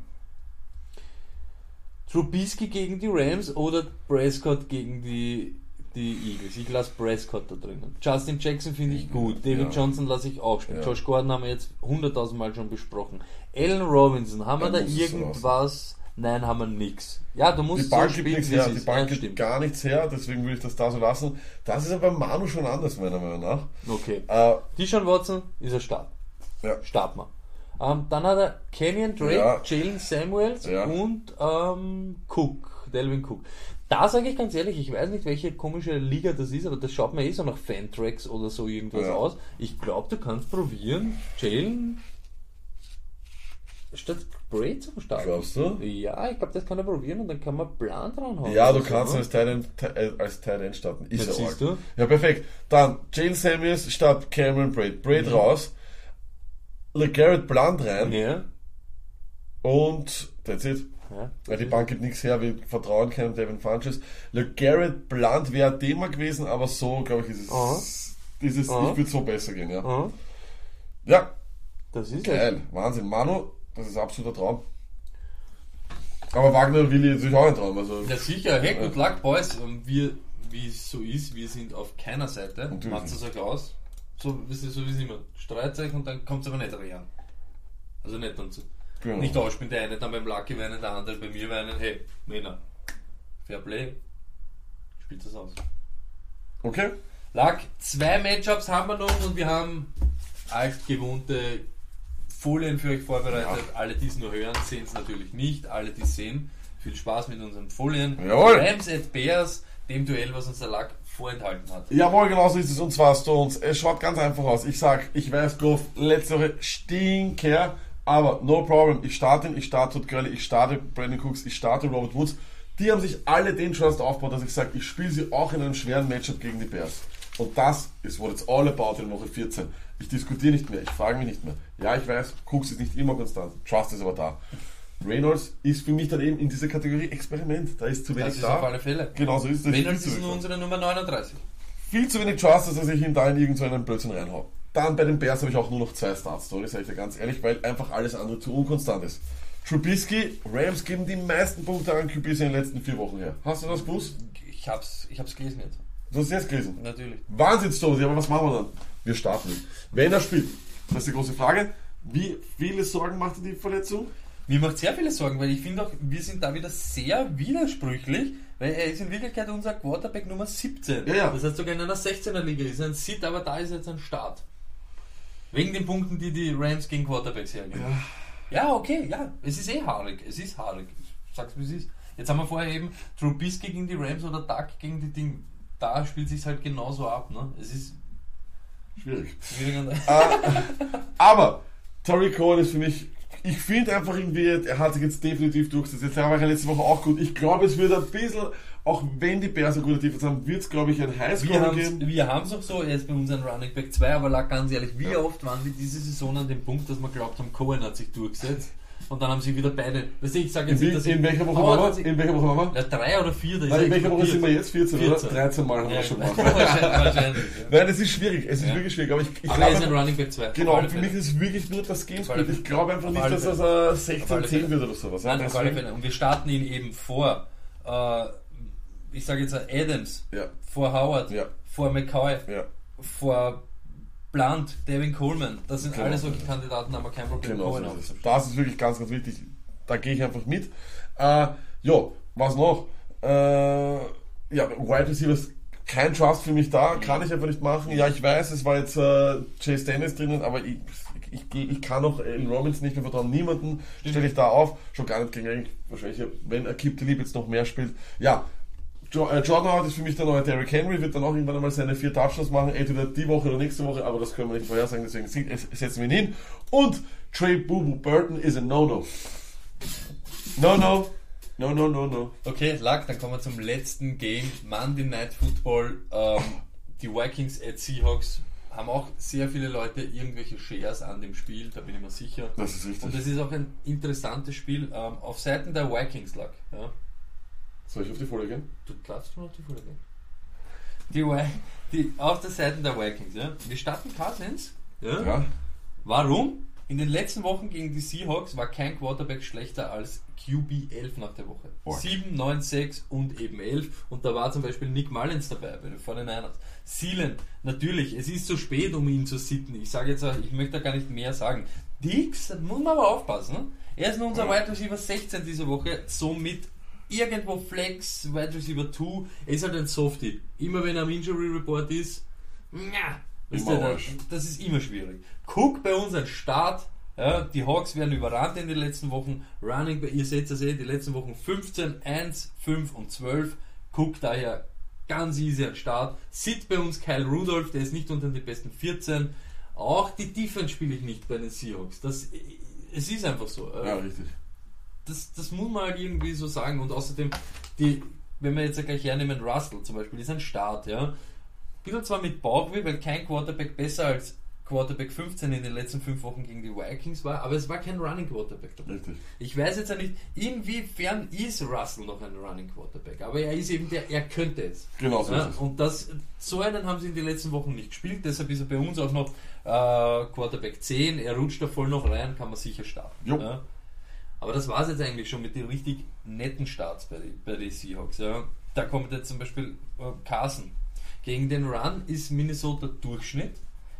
Trubisky gegen die Rams oder Prescott gegen die, die Eagles. Ich lasse Prescott da drinnen. Justin Jackson finde ich gut. David Ja. Johnson lasse ich auch spielen. Ja. Josh Gordon haben wir jetzt hunderttausend Mal schon besprochen. Allen Robinson, haben wir da irgendwas? Nein, haben wir nix. Ja, du musst Die Bank so gibt spielen, nichts wie her, die. Bank Ja, gibt gar nichts her, deswegen würde ich das da so lassen. Das ist aber Manu schon anders, meiner Meinung nach. Okay. Äh, Deshaun Watson ist er Start. ja. Starten wir. Ähm, dann hat er Kenyon Drake, Ja. Jalen Samuels Ja. und ähm, Cook, Delvin Cook. Da sage ich ganz ehrlich, ich weiß nicht, welche komische Liga das ist, aber das schaut mir eh so nach Fantracks oder so irgendwas Ja. aus. Ich glaube, du kannst probieren, Jalen statt Braid zu starten. Glaubst du? Ja, ich glaube, das kann er probieren und dann kann man Plan dranhauen. Ja, du oder so, kannst ne? als Tight End, äh, als Tight End starten. Ist Das ja siehst arg. du. Ja, perfekt. Dann Jalen Samuels statt Cameron Braid. Braid Mhm. raus. LeGarrette Blunt rein. Ja. Und that's it. ja. Die Bank gibt nichts her, wir vertrauen keinem Devin Funches. LeGarrette Blunt wäre ein Thema gewesen, aber so, glaube ich, ist es. Aha. Dieses, Aha. Ich würde so besser gehen, ja. Aha. Ja, Das ist geil. Wahnsinn. Manu, das ist absoluter Traum. Aber Wagner will natürlich auch ein Traum. Also, Ja sicher, hey, good luck, Boys. Ähm, Wir, wie es so ist, wir sind auf keiner Seite. Macht es euch aus. So, so wie es immer. Streitet euch und dann kommt es aber nicht rein. Also nicht dann zu. genau. Nicht ausspielen, der eine dann beim Lucky weinen, der andere bei mir weinen. Hey, Männer, Fair Play. Spielt das aus. Okay? Luck, zwei Matchups haben wir noch und wir haben altgewohnte Folien für euch vorbereitet. Alle, die es nur hören, sehen es natürlich nicht. Alle, die es sehen, viel Spaß mit unseren Folien. Jawohl. Rams at Bears, dem Duell, was uns der Luck vorenthalten hat. Jawohl, genau so ist es. Und zwar Stones. Es schaut ganz einfach aus. Ich sag, ich weiß, Goff, letzte Woche stinker. Aber no problem, ich starte ihn, ich starte Todd Gurley, ich starte Brandon Cooks, ich starte Robert Woods. Die haben sich alle den Trust aufgebaut, dass ich sage, ich spiele sie auch in einem schweren Matchup gegen die Bears. Und das ist what it's all about in Woche 14. Ich diskutiere nicht mehr, ich frage mich nicht mehr. Ja, ich weiß, Cooks ist nicht immer konstant, Trust ist aber da. Reynolds ist für mich dann eben in dieser Kategorie Experiment. Da ist zu wenig Das ist da. auf alle Fälle. Genau so ist es. Reynolds ist nur unsere Nummer 39. Viel zu wenig Trust, dass ich ihn da in irgendeinen Blödsinn reinhau. Dann bei den Bears habe ich auch nur noch zwei Start-Stories, sage ich dir ganz ehrlich, weil einfach alles andere zu unkonstant ist. Trubisky, Rams geben die meisten Punkte an QBs in den letzten vier Wochen her. Hast du das gewusst? Ich hab's, ich hab's gelesen jetzt. Du hast es jetzt gelesen. Natürlich. Wahnsinnsstory, aber was machen wir dann? Wir starten. Wenn er spielt, das ist die große Frage. Wie viele Sorgen macht dir die Verletzung? Mir macht sehr viele Sorgen, weil ich finde auch, wir sind da wieder sehr widersprüchlich, weil er ist in Wirklichkeit unser Quarterback Nummer 17. Ja, ja. Das heißt sogar in einer 16er Liga ist ein Sit, aber da ist jetzt ein Start. Wegen den Punkten, die die Rams gegen Quarterbacks hergeben. Ja. okay, ja, es ist eh haarig, es ist haarig. Ich sag's wie es ist. Jetzt haben wir vorher eben Trubisky gegen die Rams oder Duck gegen die Ding. Da spielt sich halt genauso ab, ne? Es ist Schwierig. schwierig an Aber Tory Cohen ist für mich, ich finde einfach irgendwie, er hat sich jetzt definitiv durchgesetzt. Jetzt war er letzte Woche auch gut. Ich glaube, es wird ein bisschen, auch wenn die Bears eine gute Defense haben, wird es, glaube ich, ein Wir Highscore haben geben. wir haben's auch so, er ist bei uns ein Running Back 2, aber lag ganz ehrlich, wie oft waren wir diese Saison an dem Punkt, dass wir glaubt haben, Cohen hat sich durchgesetzt und dann haben sie wieder beide. Weißt du, ich sage In, jetzt nicht, dass in welcher Woche waren wir? In welcher Woche waren wir? ja, drei oder vier, Nein, in welcher Woche sind wir jetzt? 14, 14. oder? 13 Mal haben wir Ja, das schon gemacht. wahrscheinlich. Ja. Nein, es ist schwierig. Es ist Ja. wirklich schwierig. Aber ich, ich er ist glaube, ein Running Back 2. genau, für mich ist es wirklich nur das Gamesbild. Ich glaube einfach nicht, dass das äh, Auf alle 16, 10 Fälle. wird oder sowas. Nein, auf alle Fälle. Und wir starten ihn eben vor, äh, ich sage jetzt Adams, Ja, vor Howard, vor McCoy, vor Blunt, Devin Coleman. Das sind Genau. alle solche Kandidaten, haben wir kein Problem, genau. So ist. Das ist wirklich ganz, ganz wichtig. Da gehe ich einfach mit. Äh, ja, was noch? Äh, ja, Wide Receivers, kein Trust für mich da, kann ich einfach nicht machen. Ja, ich weiß, es war jetzt äh, Chase Dennis drinnen, aber ich, ich, ich, kann auch Allen Robinson nicht mehr vertrauen. Niemanden stelle ich da auf, schon gar nicht gegen eigentlich wahrscheinlich, wenn Akib Talib jetzt noch mehr spielt. Ja, Jordan Howard ist für mich der neue Derrick Henry, wird dann auch irgendwann einmal seine vier Touchdowns machen, entweder die Woche oder nächste Woche, aber das können wir nicht vorhersagen, deswegen es- setzen wir ihn hin. Und Trey Boo Burton is a No-No. No, no. No, no, no, no. Okay, Lack, dann kommen wir zum letzten Game, Monday Night Football. Ähm, die Vikings at Seahawks haben auch sehr viele Leute irgendwelche Shares an dem Spiel, da bin ich mir sicher. Das ist richtig. Und es ist auch ein interessantes Spiel ähm, auf Seiten der Vikings, Lack. Ja. Soll ich auf die Folie gehen? Du darfst schon auf die Folie gehen. Die, die, auf der Seite der Vikings, ja. Wir starten Cousins. Ja. Ja. Warum? In den letzten Wochen gegen die Seahawks war kein Quarterback schlechter als QB 11 nach der Woche. Org. 7, 9, 6 und eben 11. Und da war zum Beispiel Nick Mullins dabei bei den 49ers. Sealand, natürlich, es ist zu spät, um ihn zu sitten. Ich sage jetzt, ich möchte da gar nicht mehr sagen. Dix, da muss man aber aufpassen. Er ist nur unser Wide Receiver 16 diese Woche, somit irgendwo Flex, Wide Receiver 2. Er ist halt ein Softie. Immer wenn er am Injury Report ist, ihr, da- Arsch. das ist immer schwierig. Cook bei uns ein Start. Ja, die Hawks werden überrannt in den letzten Wochen. Running, ihr seht das eh, die letzten Wochen 15, 1, 5 und 12. Cook daher ganz easy ein Start. Sit bei uns Kyle Rudolph, der ist nicht unter den besten 14. Auch die Defense spiele ich nicht bei den Seahawks. Das, es ist einfach so. Ja, richtig. Das, das muss man halt irgendwie so sagen. Und außerdem, die, wenn wir jetzt gleich hernehmen, Russell zum Beispiel, ist ein Start, ja. Bisschen zwar mit Bauchweh, weil kein Quarterback besser als Quarterback 15 in den letzten fünf Wochen gegen die Vikings war, aber es war kein Running Quarterback dabei. Richtig. Ich weiß jetzt ja nicht, inwiefern ist Russell noch ein Running Quarterback, aber er ist eben der, er könnte es. Genau so Ja, und das, so einen haben sie in den letzten Wochen nicht gespielt, deshalb ist er bei uns auch noch äh, Quarterback 10, er rutscht da voll noch rein, kann man sicher starten. Ja. Aber das war es jetzt eigentlich schon mit den richtig netten Starts bei, die- bei den Seahawks. Ja. Da kommt jetzt zum Beispiel äh, Carson. Gegen den Run ist Minnesota Durchschnitt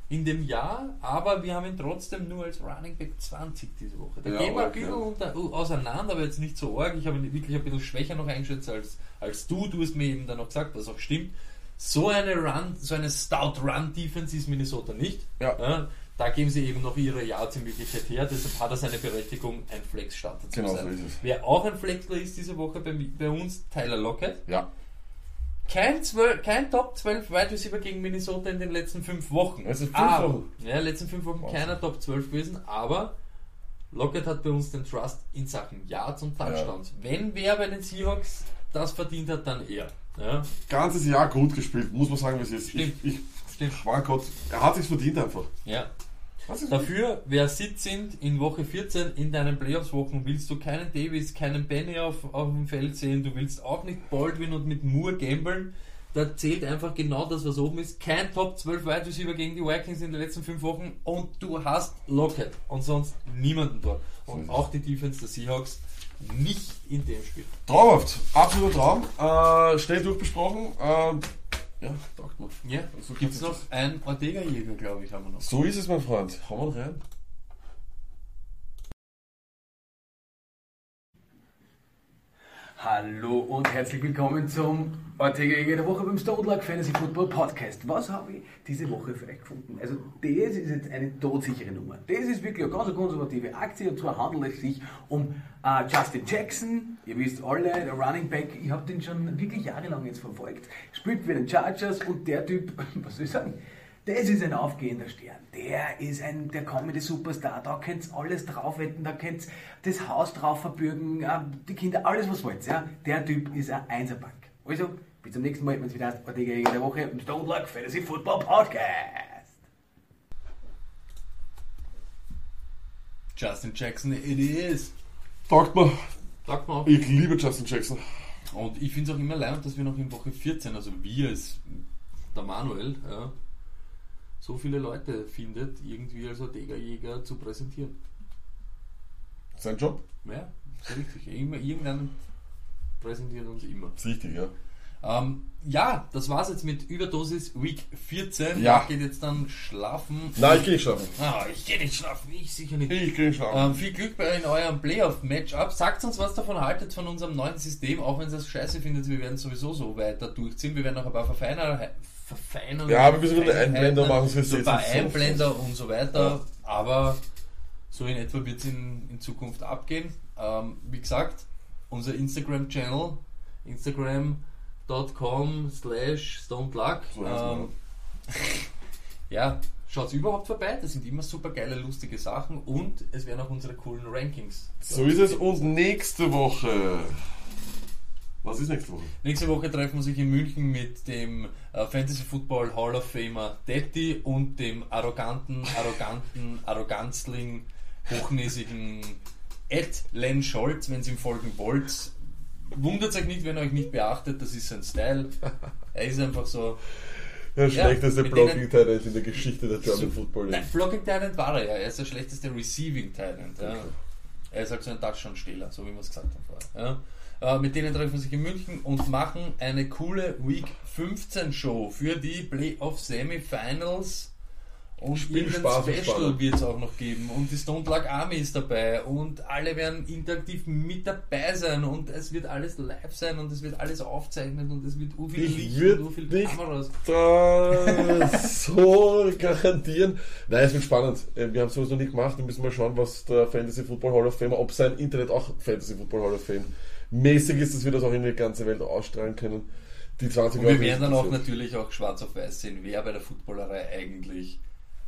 in dem Jahr, aber wir haben ihn trotzdem nur als Running Back 20 diese Woche. Da Ja, gehen wir ein bisschen unter, auseinander, aber jetzt nicht so arg. Ich habe ihn wirklich ein bisschen schwächer noch eingeschätzt als, als du. Du hast mir eben dann noch gesagt, was auch stimmt. So eine Run, so eine Stout Run Defense ist Minnesota nicht. Ja. Da geben sie eben noch ihre Wirklichkeit her, deshalb hat er seine Berechtigung, ein Flex-Starter zu Genau sein. so ist es. Wer auch ein Flexler ist diese Woche bei, bei uns, Tyler Lockett. Ja. Kein, 12, kein Top 12 Wide Receiver gegen Minnesota in den letzten fünf Wochen. Es sind fünf aber, Wochen. Ja, letzten fünf Wochen Wahnsinn. keiner Top 12 gewesen, aber Lockett hat bei uns den Trust in Sachen Yards und Touchdowns. Wenn wer bei den Seahawks das verdient hat, dann er. Ja, Ganzes Jahr gut gespielt, muss man sagen, wie es ist. Ich, Stimmt. ich, stimmt. mein Gott, er hat sich verdient einfach. Ja. Dafür, wer Sitz sind in Woche 14 in deinen Playoffs-Wochen, willst du keinen Davis, keinen Benny auf, auf dem Feld sehen, du willst auch nicht Baldwin und mit Moore gambeln. Da zählt einfach genau das, was oben ist. Kein Top 12 Wide Receiver gegen die Vikings in den letzten fünf Wochen und du hast Lockett und sonst niemanden dort. Und auch die Defense der Seahawks nicht in dem Spiel. Traumhaft, absoluter Traum. Äh, schnell durchbesprochen. Äh, ja, taugt man. Ja, So gibt es noch einen Ortega-Jäger, glaube ich, haben wir noch. So ist es, mein Freund. Hauen wir rein. Hallo und herzlich willkommen zum Ortega der Woche beim Stone Luck Fantasy Football Podcast. Was habe ich diese Woche für euch gefunden? Also, das ist jetzt eine todsichere Nummer. Das ist wirklich eine ganz konservative Aktie und zwar handelt es sich um äh, Justin Jackson. Ihr wisst alle, der Running Back, ich habe den schon wirklich jahrelang jetzt verfolgt. Spielt für den Chargers und der Typ, was soll ich sagen? Das ist ein aufgehender Stern. Der ist ein, der kommende Superstar. Da könnt ihr alles drauf wetten, da könnt ihr das Haus drauf verbürgen, äh, die Kinder, alles was wollt. Ja? Der Typ ist ein Einserbank. Also, bis zum nächsten Mal, wenn es wieder heißt, Ortega der Woche im Stone Luck Fantasy Football Podcast. Justin Jackson, it is. Taugt man. Sagt auch. Ich liebe Justin Jackson. Und ich finde es auch immer leid, dass wir noch in Woche 14, also wir als der Manuel, ja, so viele Leute findet, irgendwie als Ortega-Jäger zu präsentieren. Sein Job. Ja, richtig. Immer, irgendwann präsentiert uns immer. Richtig, ja. Ähm, ja, das war's jetzt mit Überdosis Week 14. Ja. Ich geht jetzt dann schlafen. Nein, ich gehe nicht schlafen. Ah, ich gehe nicht schlafen, ich sicher nicht. Ich gehe schlafen. Ähm, viel Glück bei in eurem Playoff-Matchup. Sagt uns, was davon haltet von unserem neuen System, auch wenn ihr das scheiße findet. Wir werden sowieso so weiter durchziehen. Wir werden noch ein paar Verfeiner, Verfeinern. Ja, wir müssen Einblender machen, so ein paar Einblender und so weiter. Aber so in etwa wird es in, in Zukunft abgehen. Ähm, wie gesagt, unser Instagram-Channel, instagram.com slash stoneplug. So Ähm, ja, schaut überhaupt vorbei. Das sind immer super geile, lustige Sachen und es werden auch unsere coolen Rankings. So ist es. Und nächste Woche. Was ist nächste Woche? Nächste Woche treffen wir sich in München mit dem äh, Fantasy Football Hall of Famer Detti und dem arroganten, arroganten, arroganzling, hochnäsigen Ed Len Scholz, wenn ihr ihm folgen wollt. Wundert euch nicht, wenn ihr euch nicht beachtet, das ist sein Style. Er ist einfach so. Der Ja, schlechteste Blocking Talent in der Geschichte der German So- Football Nein, League. Blocking Talent war er ja. Er ist der schlechteste Receiving Talent. Ja. Er ist halt so ein Touchdown-Stehler, so wie wir es gesagt haben vorher. Ja. Äh, mit denen treffen wir sich in München und machen eine coole Week 15 Show für die Playoff Semifinals. Und Spiel irgendein Spaß und Special wird es auch noch geben. Und die Stone Luck Army ist dabei. Und alle werden interaktiv mit dabei sein. Und es wird alles live sein. Und es wird alles aufzeichnet. Und es wird u viel Ich Licht und u viel Kameras. So garantieren. Nein, es wird spannend. Äh, Wir haben sowas noch nicht gemacht. Wir müssen mal schauen, was der Fantasy Football Hall of Fame, ob sein Internet auch Fantasy Football Hall of Fame mäßig ist, dass wir das auch in die ganze Welt ausstrahlen können. Die 20 Und wir werden dann auch natürlich auch schwarz auf weiß sehen, wer bei der Footballerei eigentlich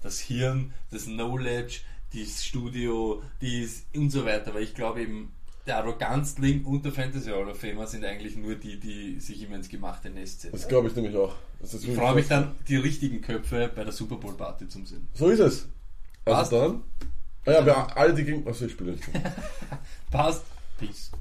das Hirn, das Knowledge, das Studio, dies und so weiter. Weil ich glaube eben, der Arroganzling und der Fantasy Hall of Famer sind eigentlich nur die, die sich immer ins gemachte Nest Das setzen. glaube ich nämlich auch. Das Ich freue mich dann, die richtigen Köpfe bei der Super Bowl Party zu sehen. So ist es. Also Passt. dann. Naja, wir alle die gegen. Achso, ich spiele nicht. Passt. Peace.